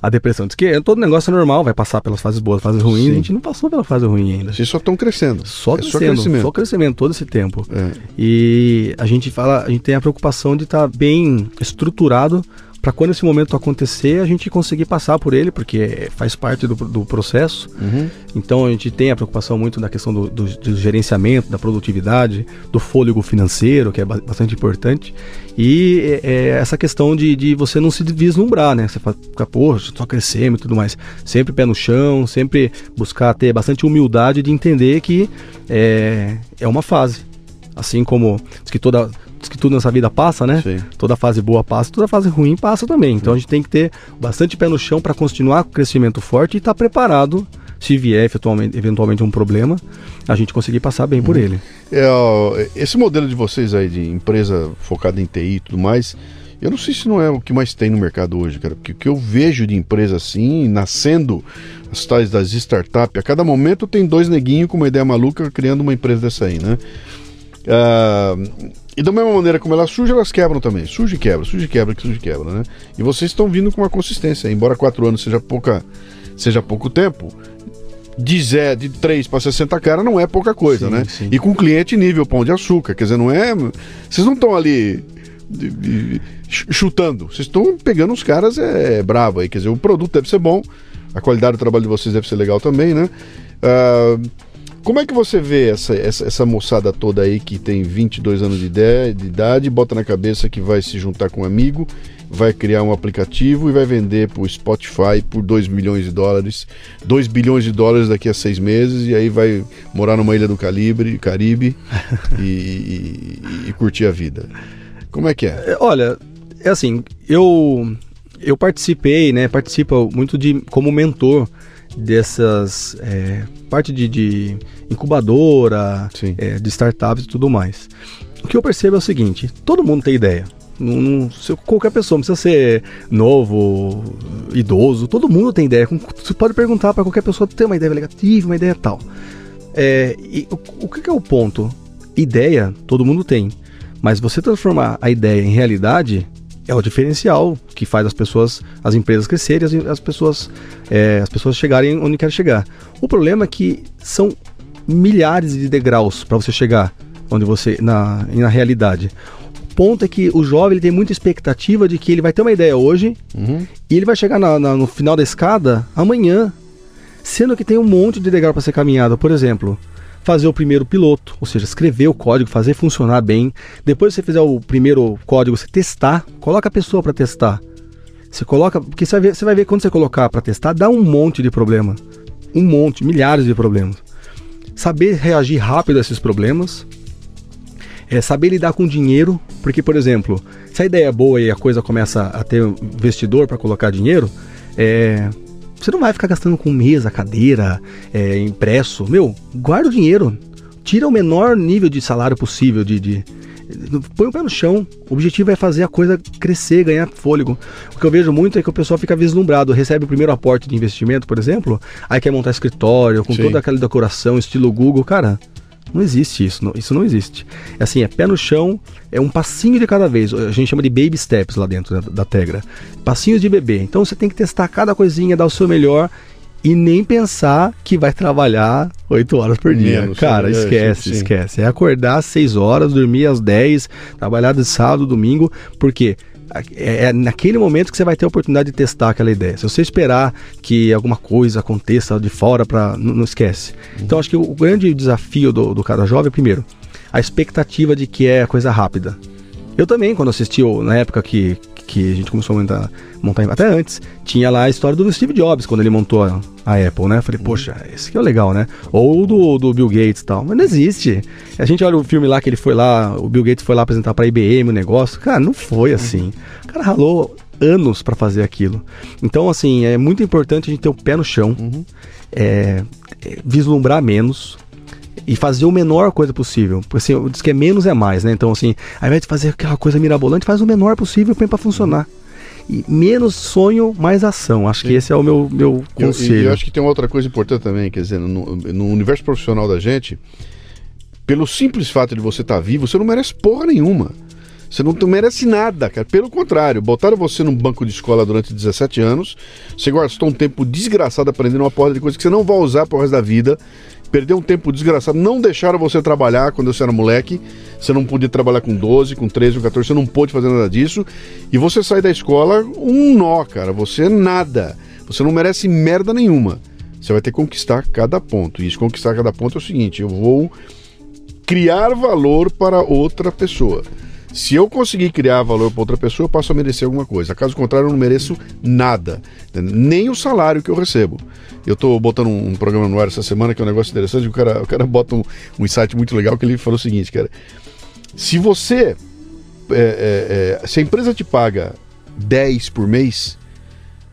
a depressão. Diz que todo negócio é normal, vai passar pelas fases boas, fases ruins. Sim. A gente não passou pela fase ruim ainda. Vocês só estão crescendo. Só é crescendo, só crescimento. só crescimento todo esse tempo. É. E a gente fala, a gente tem a preocupação de estar tá bem estruturado para quando esse momento acontecer, a gente conseguir passar por ele, porque faz parte do, do processo. Uhum. Então a gente tem a preocupação muito da questão do, do, do, gerenciamento, da produtividade, do fôlego financeiro, que é bastante importante. E é, é, essa questão de, de você não se vislumbrar, né? Você fica, poxa, só crescendo e tudo mais. Sempre pé no chão, sempre buscar ter bastante humildade de entender que é, é uma fase. Assim como diz que toda que tudo nessa vida passa, né? Sim. Toda fase boa passa, toda fase ruim passa também. Então a gente tem que ter bastante pé no chão para continuar com o crescimento forte e estar tá preparado se vier eventualmente um problema, a gente conseguir passar bem por hum. ele. É, esse modelo de vocês aí de empresa focada em TI e tudo mais, eu não sei se não é o que mais tem no mercado hoje, cara, porque o que eu vejo de empresa assim, nascendo as tais das startups, a cada momento tem dois neguinhos com uma ideia maluca criando uma empresa dessa aí, né? Uh, e da mesma maneira como elas surgem, elas quebram também. Surge e quebra, surge e quebra, surge e quebra, né? E vocês estão vindo com uma consistência. Embora quatro anos seja, pouca, seja pouco tempo, de, zé, de 3 para 60 cara não é pouca coisa, sim, né? Sim. E com cliente nível pão de açúcar. Quer dizer, não é. Vocês não estão ali de, de, chutando. Vocês estão pegando os caras é, é, bravo aí. Quer dizer, o produto deve ser bom, a qualidade do trabalho de vocês deve ser legal também, né? Uh, como é que você vê essa, essa, essa, moçada toda aí que tem 22 anos de, ideia, de idade, bota na cabeça que vai se juntar com um amigo, vai criar um aplicativo e vai vender para o Spotify por 2 milhões de dólares, 2 bilhões de dólares daqui a seis meses, e aí vai morar numa ilha do Calibre, Caribe <laughs> e, e, e curtir a vida. Como é que é? é? Olha, é assim, eu, eu participei, né, participo muito de como mentor dessas é, parte de, de incubadora, é, de startups e tudo mais. O que eu percebo é o seguinte: todo mundo tem ideia. Não, não, qualquer pessoa, não precisa ser novo, idoso, todo mundo tem ideia. Você pode perguntar para qualquer pessoa: tem uma ideia negativa, uma ideia tal. É, e o, o que é o ponto? Ideia, todo mundo tem. Mas você transformar a ideia em realidade é o diferencial que faz as pessoas, as empresas crescerem, as, as pessoas, é, as pessoas chegarem onde querem chegar. O problema é que são milhares de degraus para você chegar onde você na, na realidade. O ponto é que o jovem ele tem muita expectativa de que ele vai ter uma ideia hoje Uhum. e ele vai chegar na- na- no final da escada amanhã, sendo que tem um monte de degrau para ser caminhado. Por exemplo, fazer o primeiro piloto, ou seja, escrever o código, fazer funcionar bem. Depois que você fizer o primeiro código, você testar, coloca a pessoa para testar. Você coloca, porque você vai ver, você vai ver quando você colocar para testar, dá um monte de problema. Um monte, milhares de problemas. Saber reagir rápido a esses problemas. É saber lidar com dinheiro, porque, por exemplo, se a ideia é boa e a coisa começa a ter investidor para colocar dinheiro, é, você não vai ficar gastando com mesa, cadeira, é, impresso. Meu, guarda o dinheiro. Tira o menor nível de salário possível, de, de- põe o pé no chão. O objetivo é fazer a coisa crescer, ganhar fôlego. O que eu vejo muito é que o pessoal fica vislumbrado, recebe o primeiro aporte de investimento, por exemplo, aí quer montar escritório, com Sim. toda aquela decoração, estilo Google, cara. Não existe isso, não- isso não existe. É assim, é pé no chão, é um passinho de cada vez. A gente chama de baby steps lá dentro da, da Tegra. Passinhos de bebê. Então você tem que testar cada coisinha, dar o seu melhor e nem pensar que vai trabalhar 8 horas por dia. Menos, Cara, é, esquece, sim, sim. esquece. É acordar às 6 horas, dormir às 10, trabalhar de sábado, domingo, porque é é naquele momento que você vai ter a oportunidade de testar aquela ideia. Se você esperar que alguma coisa aconteça de fora para não, não esquece. Então acho que o grande desafio do, do cara jovem é primeiro a expectativa de que é coisa rápida. Eu também, quando assisti, na época que, que a gente começou a montar, montar, até antes, tinha lá a história do Steve Jobs, quando ele montou a, a Apple, né? Falei, poxa, esse aqui é legal, né? Ou do, do Bill Gates e tal. Mas não existe. A gente olha o filme lá que ele foi lá, o Bill Gates foi lá apresentar pra IBM o negócio. Cara, não foi assim. O cara ralou anos pra fazer aquilo. Então, assim, é muito importante a gente ter o pé no chão, é, é, vislumbrar menos, e fazer o menor coisa possível. Porque assim, eu disse que é menos é mais, né? Então, assim, ao invés de fazer aquela coisa mirabolante, faz o menor possível põe pra funcionar. E menos sonho, mais ação. Acho que esse é o meu, meu eu, conselho. e eu acho que tem uma outra coisa importante também, quer dizer, no, no universo profissional da gente, pelo simples fato de você estar vivo, você não merece porra nenhuma. Você não merece nada, cara. Pelo contrário, botaram você num banco de escola durante 17 anos, você gastou um tempo desgraçado aprendendo uma porra de coisa que você não vai usar pro resto da vida, perdeu um tempo desgraçado, não deixaram você trabalhar quando você era moleque, você não podia trabalhar com 12, com 13, com 14, você não pôde fazer nada disso, e você sai da escola um nó, cara. Você é nada. Você não merece merda nenhuma. Você vai ter que conquistar cada ponto. E isso conquistar cada ponto é o seguinte: eu vou criar valor para outra pessoa. Se eu conseguir criar valor para outra pessoa, eu passo a merecer alguma coisa. Caso contrário, eu não mereço nada. Nem o salário que eu recebo. Eu estou botando um programa no ar essa semana que é um negócio interessante. O cara, o cara bota um, um insight muito legal que ele falou o seguinte, cara. Se você. é, é, é, se a empresa te paga 10 por mês,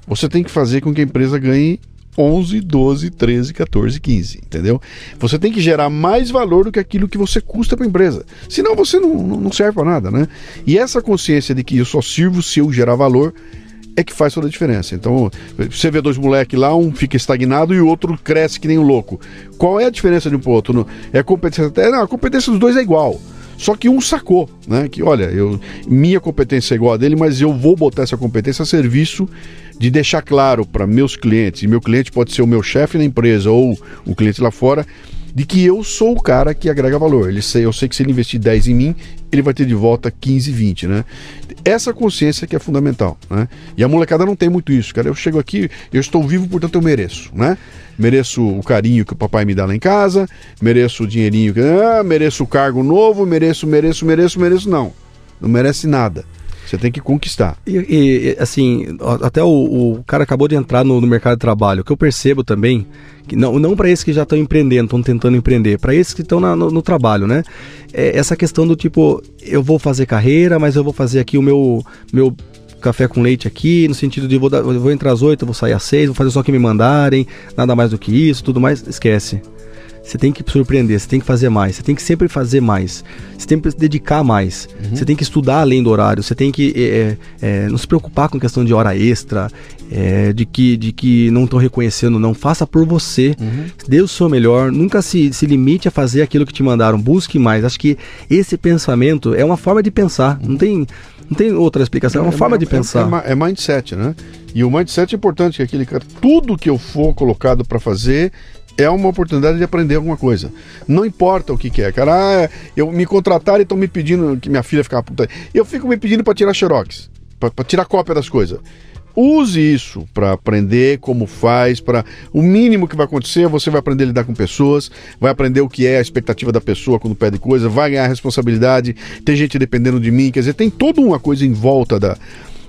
você tem que fazer com que a empresa ganhe 11, 12, 13, 14, 15, entendeu? Você tem que gerar mais valor do que aquilo que você custa para a empresa. Senão você não, não serve para nada, né? E essa consciência de que eu só sirvo se eu gerar valor é que faz toda a diferença. Então, você vê dois moleques lá, um fica estagnado e o outro cresce que nem um louco. Qual é a diferença de um pro outro? Não- É a competência até, não, a competência dos dois é igual. Só que um sacou, né? Que olha, eu, minha competência é igual a dele, mas eu vou botar essa competência a serviço de deixar claro para meus clientes, e meu cliente pode ser o meu chefe na empresa ou o cliente lá fora, de que eu sou o cara que agrega valor. Ele sei, eu sei que se ele investir 10 em mim, ele vai ter de volta 15, 20, né? Essa consciência que é fundamental, né? E a molecada não tem muito isso, cara. Eu chego aqui, eu estou vivo, portanto eu mereço, né? Mereço o carinho que o papai me dá lá em casa, mereço o dinheirinho, que, ah, mereço o cargo novo, mereço, mereço, mereço, mereço. Não, não merece nada. Você tem que conquistar. E, e, assim, até o, o cara acabou de entrar no, no mercado de trabalho. O que eu percebo também, que não, não para esses que já estão empreendendo, estão tentando empreender, para esses que estão no, no trabalho, né? É essa questão do tipo, eu vou fazer carreira, mas eu vou fazer aqui o meu, meu café com leite aqui, no sentido de vou, dar- vou entrar às 8, eu vou sair às 6, vou fazer só o que me mandarem, nada mais do que isso, tudo mais, esquece. Você tem que surpreender, você tem que fazer mais, você tem que sempre fazer mais, você tem que se dedicar mais, uhum. você tem que estudar além do horário, você tem que é, é, não se preocupar com questão de hora extra, é, de, que, de que não estão reconhecendo, não. Faça por você, uhum. dê o seu melhor, nunca se, se limite a fazer aquilo que te mandaram, busque mais. Acho que esse pensamento é uma forma de pensar, uhum. não tem. Não tem outra explicação, é uma é, forma de pensar. É, é, mindset, né? E o mindset é importante, que aquele cara, tudo que eu for colocado para fazer, é uma oportunidade de aprender alguma coisa. Não importa o que, que é, cara. Ah, eu me contrataram e estão me pedindo que minha filha ficar puta. Eu fico me pedindo para tirar xerox, para tirar cópia das coisas. Use isso para aprender como faz, para o mínimo que vai acontecer, você vai aprender a lidar com pessoas, vai aprender o que é a expectativa da pessoa quando pede coisa, vai ganhar responsabilidade, tem gente dependendo de mim, quer dizer, tem toda uma coisa em volta da,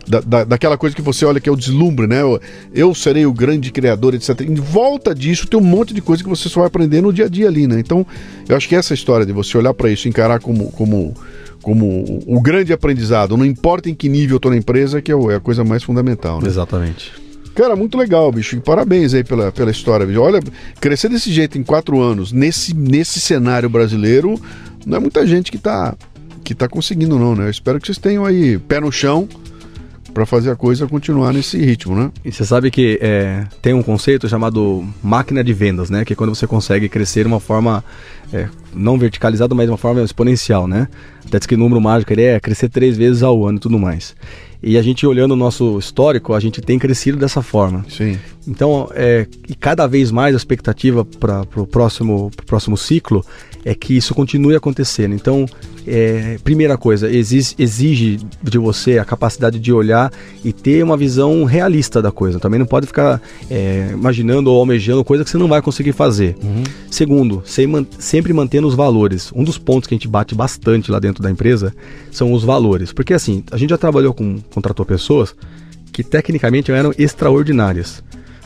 da, da, daquela coisa que você olha que é o deslumbre, né? Eu, eu, serei o grande criador, etc. Em volta disso tem um monte de coisa que você só vai aprender no dia a dia ali, né? Então, eu acho que essa história de você olhar para isso, encarar como, como, como o grande aprendizado, não importa em que nível eu tô na empresa, que é, é a coisa mais fundamental, né? Exatamente. Cara, muito legal, bicho. Parabéns aí pela, pela história, bicho. Olha, crescer desse jeito em quatro anos, nesse, nesse cenário brasileiro, não é muita gente que tá, que tá conseguindo, não, né? Eu espero que vocês tenham aí pé no chão para fazer a coisa continuar nesse ritmo, né? E você sabe que é, tem um conceito chamado máquina de vendas, né? Que é quando você consegue crescer de uma forma é, não verticalizada, mas de uma forma exponencial, né? Até diz que o número mágico ele é crescer três vezes ao ano e tudo mais. E a gente olhando o nosso histórico, a gente tem crescido dessa forma. Sim. Então, é, e cada vez mais a expectativa para o próximo, próximo ciclo é que isso continue acontecendo. Então, é, primeira coisa, exige, exige, de você a capacidade de olhar e ter uma visão realista da coisa. Também não pode ficar é, imaginando ou almejando coisa que você não vai conseguir fazer. Uhum. Segundo, sempre mantendo os valores. Um dos pontos que a gente bate bastante lá dentro da empresa são os valores. Porque assim, a gente já trabalhou com, contratou pessoas que tecnicamente eram extraordinárias,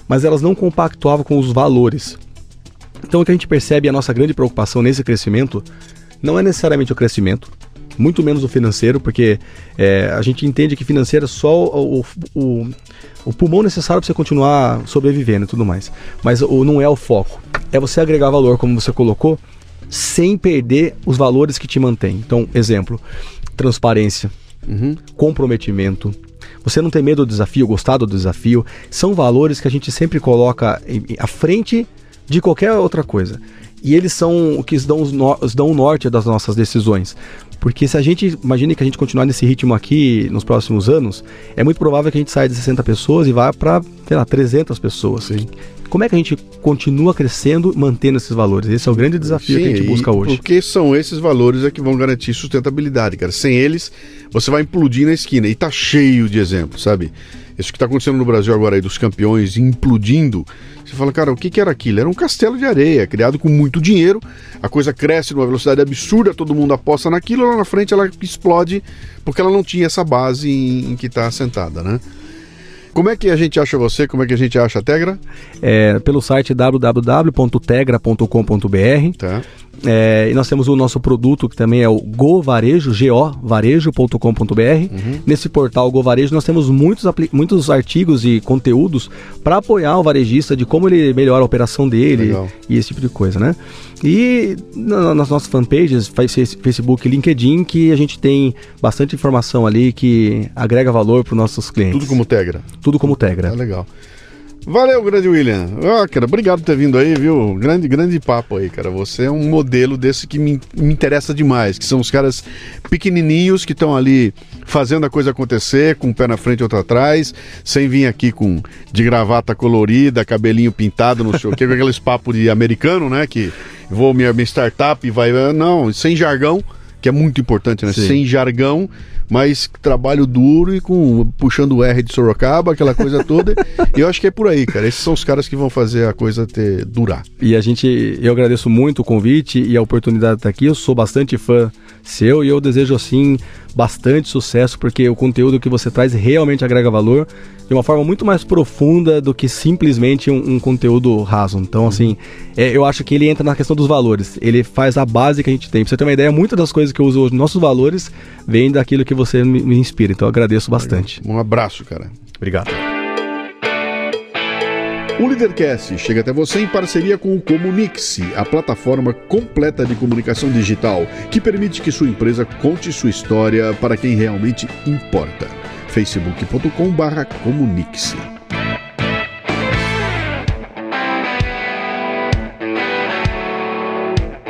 mas elas não compactuavam com os valores. Então o que a gente percebe a nossa grande preocupação nesse crescimento não é necessariamente o crescimento, muito menos o financeiro, porque é, a gente entende que financeiro é só o, o, o pulmão necessário para você continuar sobrevivendo e tudo mais. Mas o, não é o foco. É você agregar valor, como você colocou, sem perder os valores que te mantêm. Então, exemplo, transparência, uhum. comprometimento. Você não ter medo do desafio, gostar do desafio, são valores que a gente sempre coloca à frente de qualquer outra coisa. E eles são o que dão, os no, dão o norte das nossas decisões. Porque se a gente, imagine que a gente continuar nesse ritmo aqui nos próximos anos, é muito provável que a gente saia de 60 pessoas e vá para, sei lá, 300 pessoas. Sim. Como é que a gente continua crescendo, mantendo esses valores? Esse é o grande desafio Sim, que a gente busca hoje. Porque são esses valores é que vão garantir sustentabilidade, cara. Sem eles, você vai implodir na esquina. E tá cheio de exemplos, sabe? Isso que está acontecendo no Brasil agora aí, dos campeões implodindo. Você fala, cara, o que, que era aquilo? Era um castelo de areia, criado com muito dinheiro. A coisa cresce numa velocidade absurda, todo mundo aposta naquilo, lá na frente ela explode porque ela não tinha essa base em, em que está assentada, né? Como é que a gente acha você? Como é que a gente acha a Tegra? É, pelo site www.tegra.com.br. Tá. É, e nós temos o nosso produto que também é o Go Varejo, govarejo.com.br. Uhum. Nesse portal Go Varejo nós temos muitos, muitos artigos e conteúdos para apoiar o varejista de como ele melhora a operação dele Legal. e esse tipo de coisa, né? E na, nas nossas fanpages, Facebook e LinkedIn, que a gente tem bastante informação ali que agrega valor para os nossos clientes. Tudo como Tegra. Tudo como Tegra. É legal. Valeu, grande William. Ah, cara, obrigado por ter vindo aí, viu? Grande, grande papo aí, cara. Você é um modelo desse que me, me interessa demais, que são os caras pequenininhos que estão ali fazendo a coisa acontecer, com um pé na frente e outro atrás, sem vir aqui com de gravata colorida, cabelinho pintado, não sei o quê, com aqueles papos de americano, né? Que vou minha, minha startup e vai. Não, sem jargão, que é muito importante, né? Sim. Sem jargão mas trabalho duro e com puxando o R de Sorocaba, aquela coisa toda. <laughs> e eu acho que é por aí, cara. Esses são os caras que vão fazer a coisa ter durar. E a gente, eu agradeço muito o convite e a oportunidade de estar aqui. Eu sou bastante fã seu e eu desejo assim bastante sucesso porque o conteúdo que você traz realmente agrega valor de uma forma muito mais profunda do que simplesmente um, um conteúdo raso. Então, uhum. assim, é, eu acho que ele entra na questão dos valores. Ele faz a base que a gente tem. Pra você ter uma ideia, muitas das coisas que eu uso hoje, nossos valores, vêm daquilo que você me, me inspira. Então, eu agradeço bastante. Um abraço, cara. Obrigado. O Leadercast chega até você em parceria com o Comunique-se, a plataforma completa de comunicação digital que permite que sua empresa conte sua história para quem realmente importa. facebook.com/comunique-se.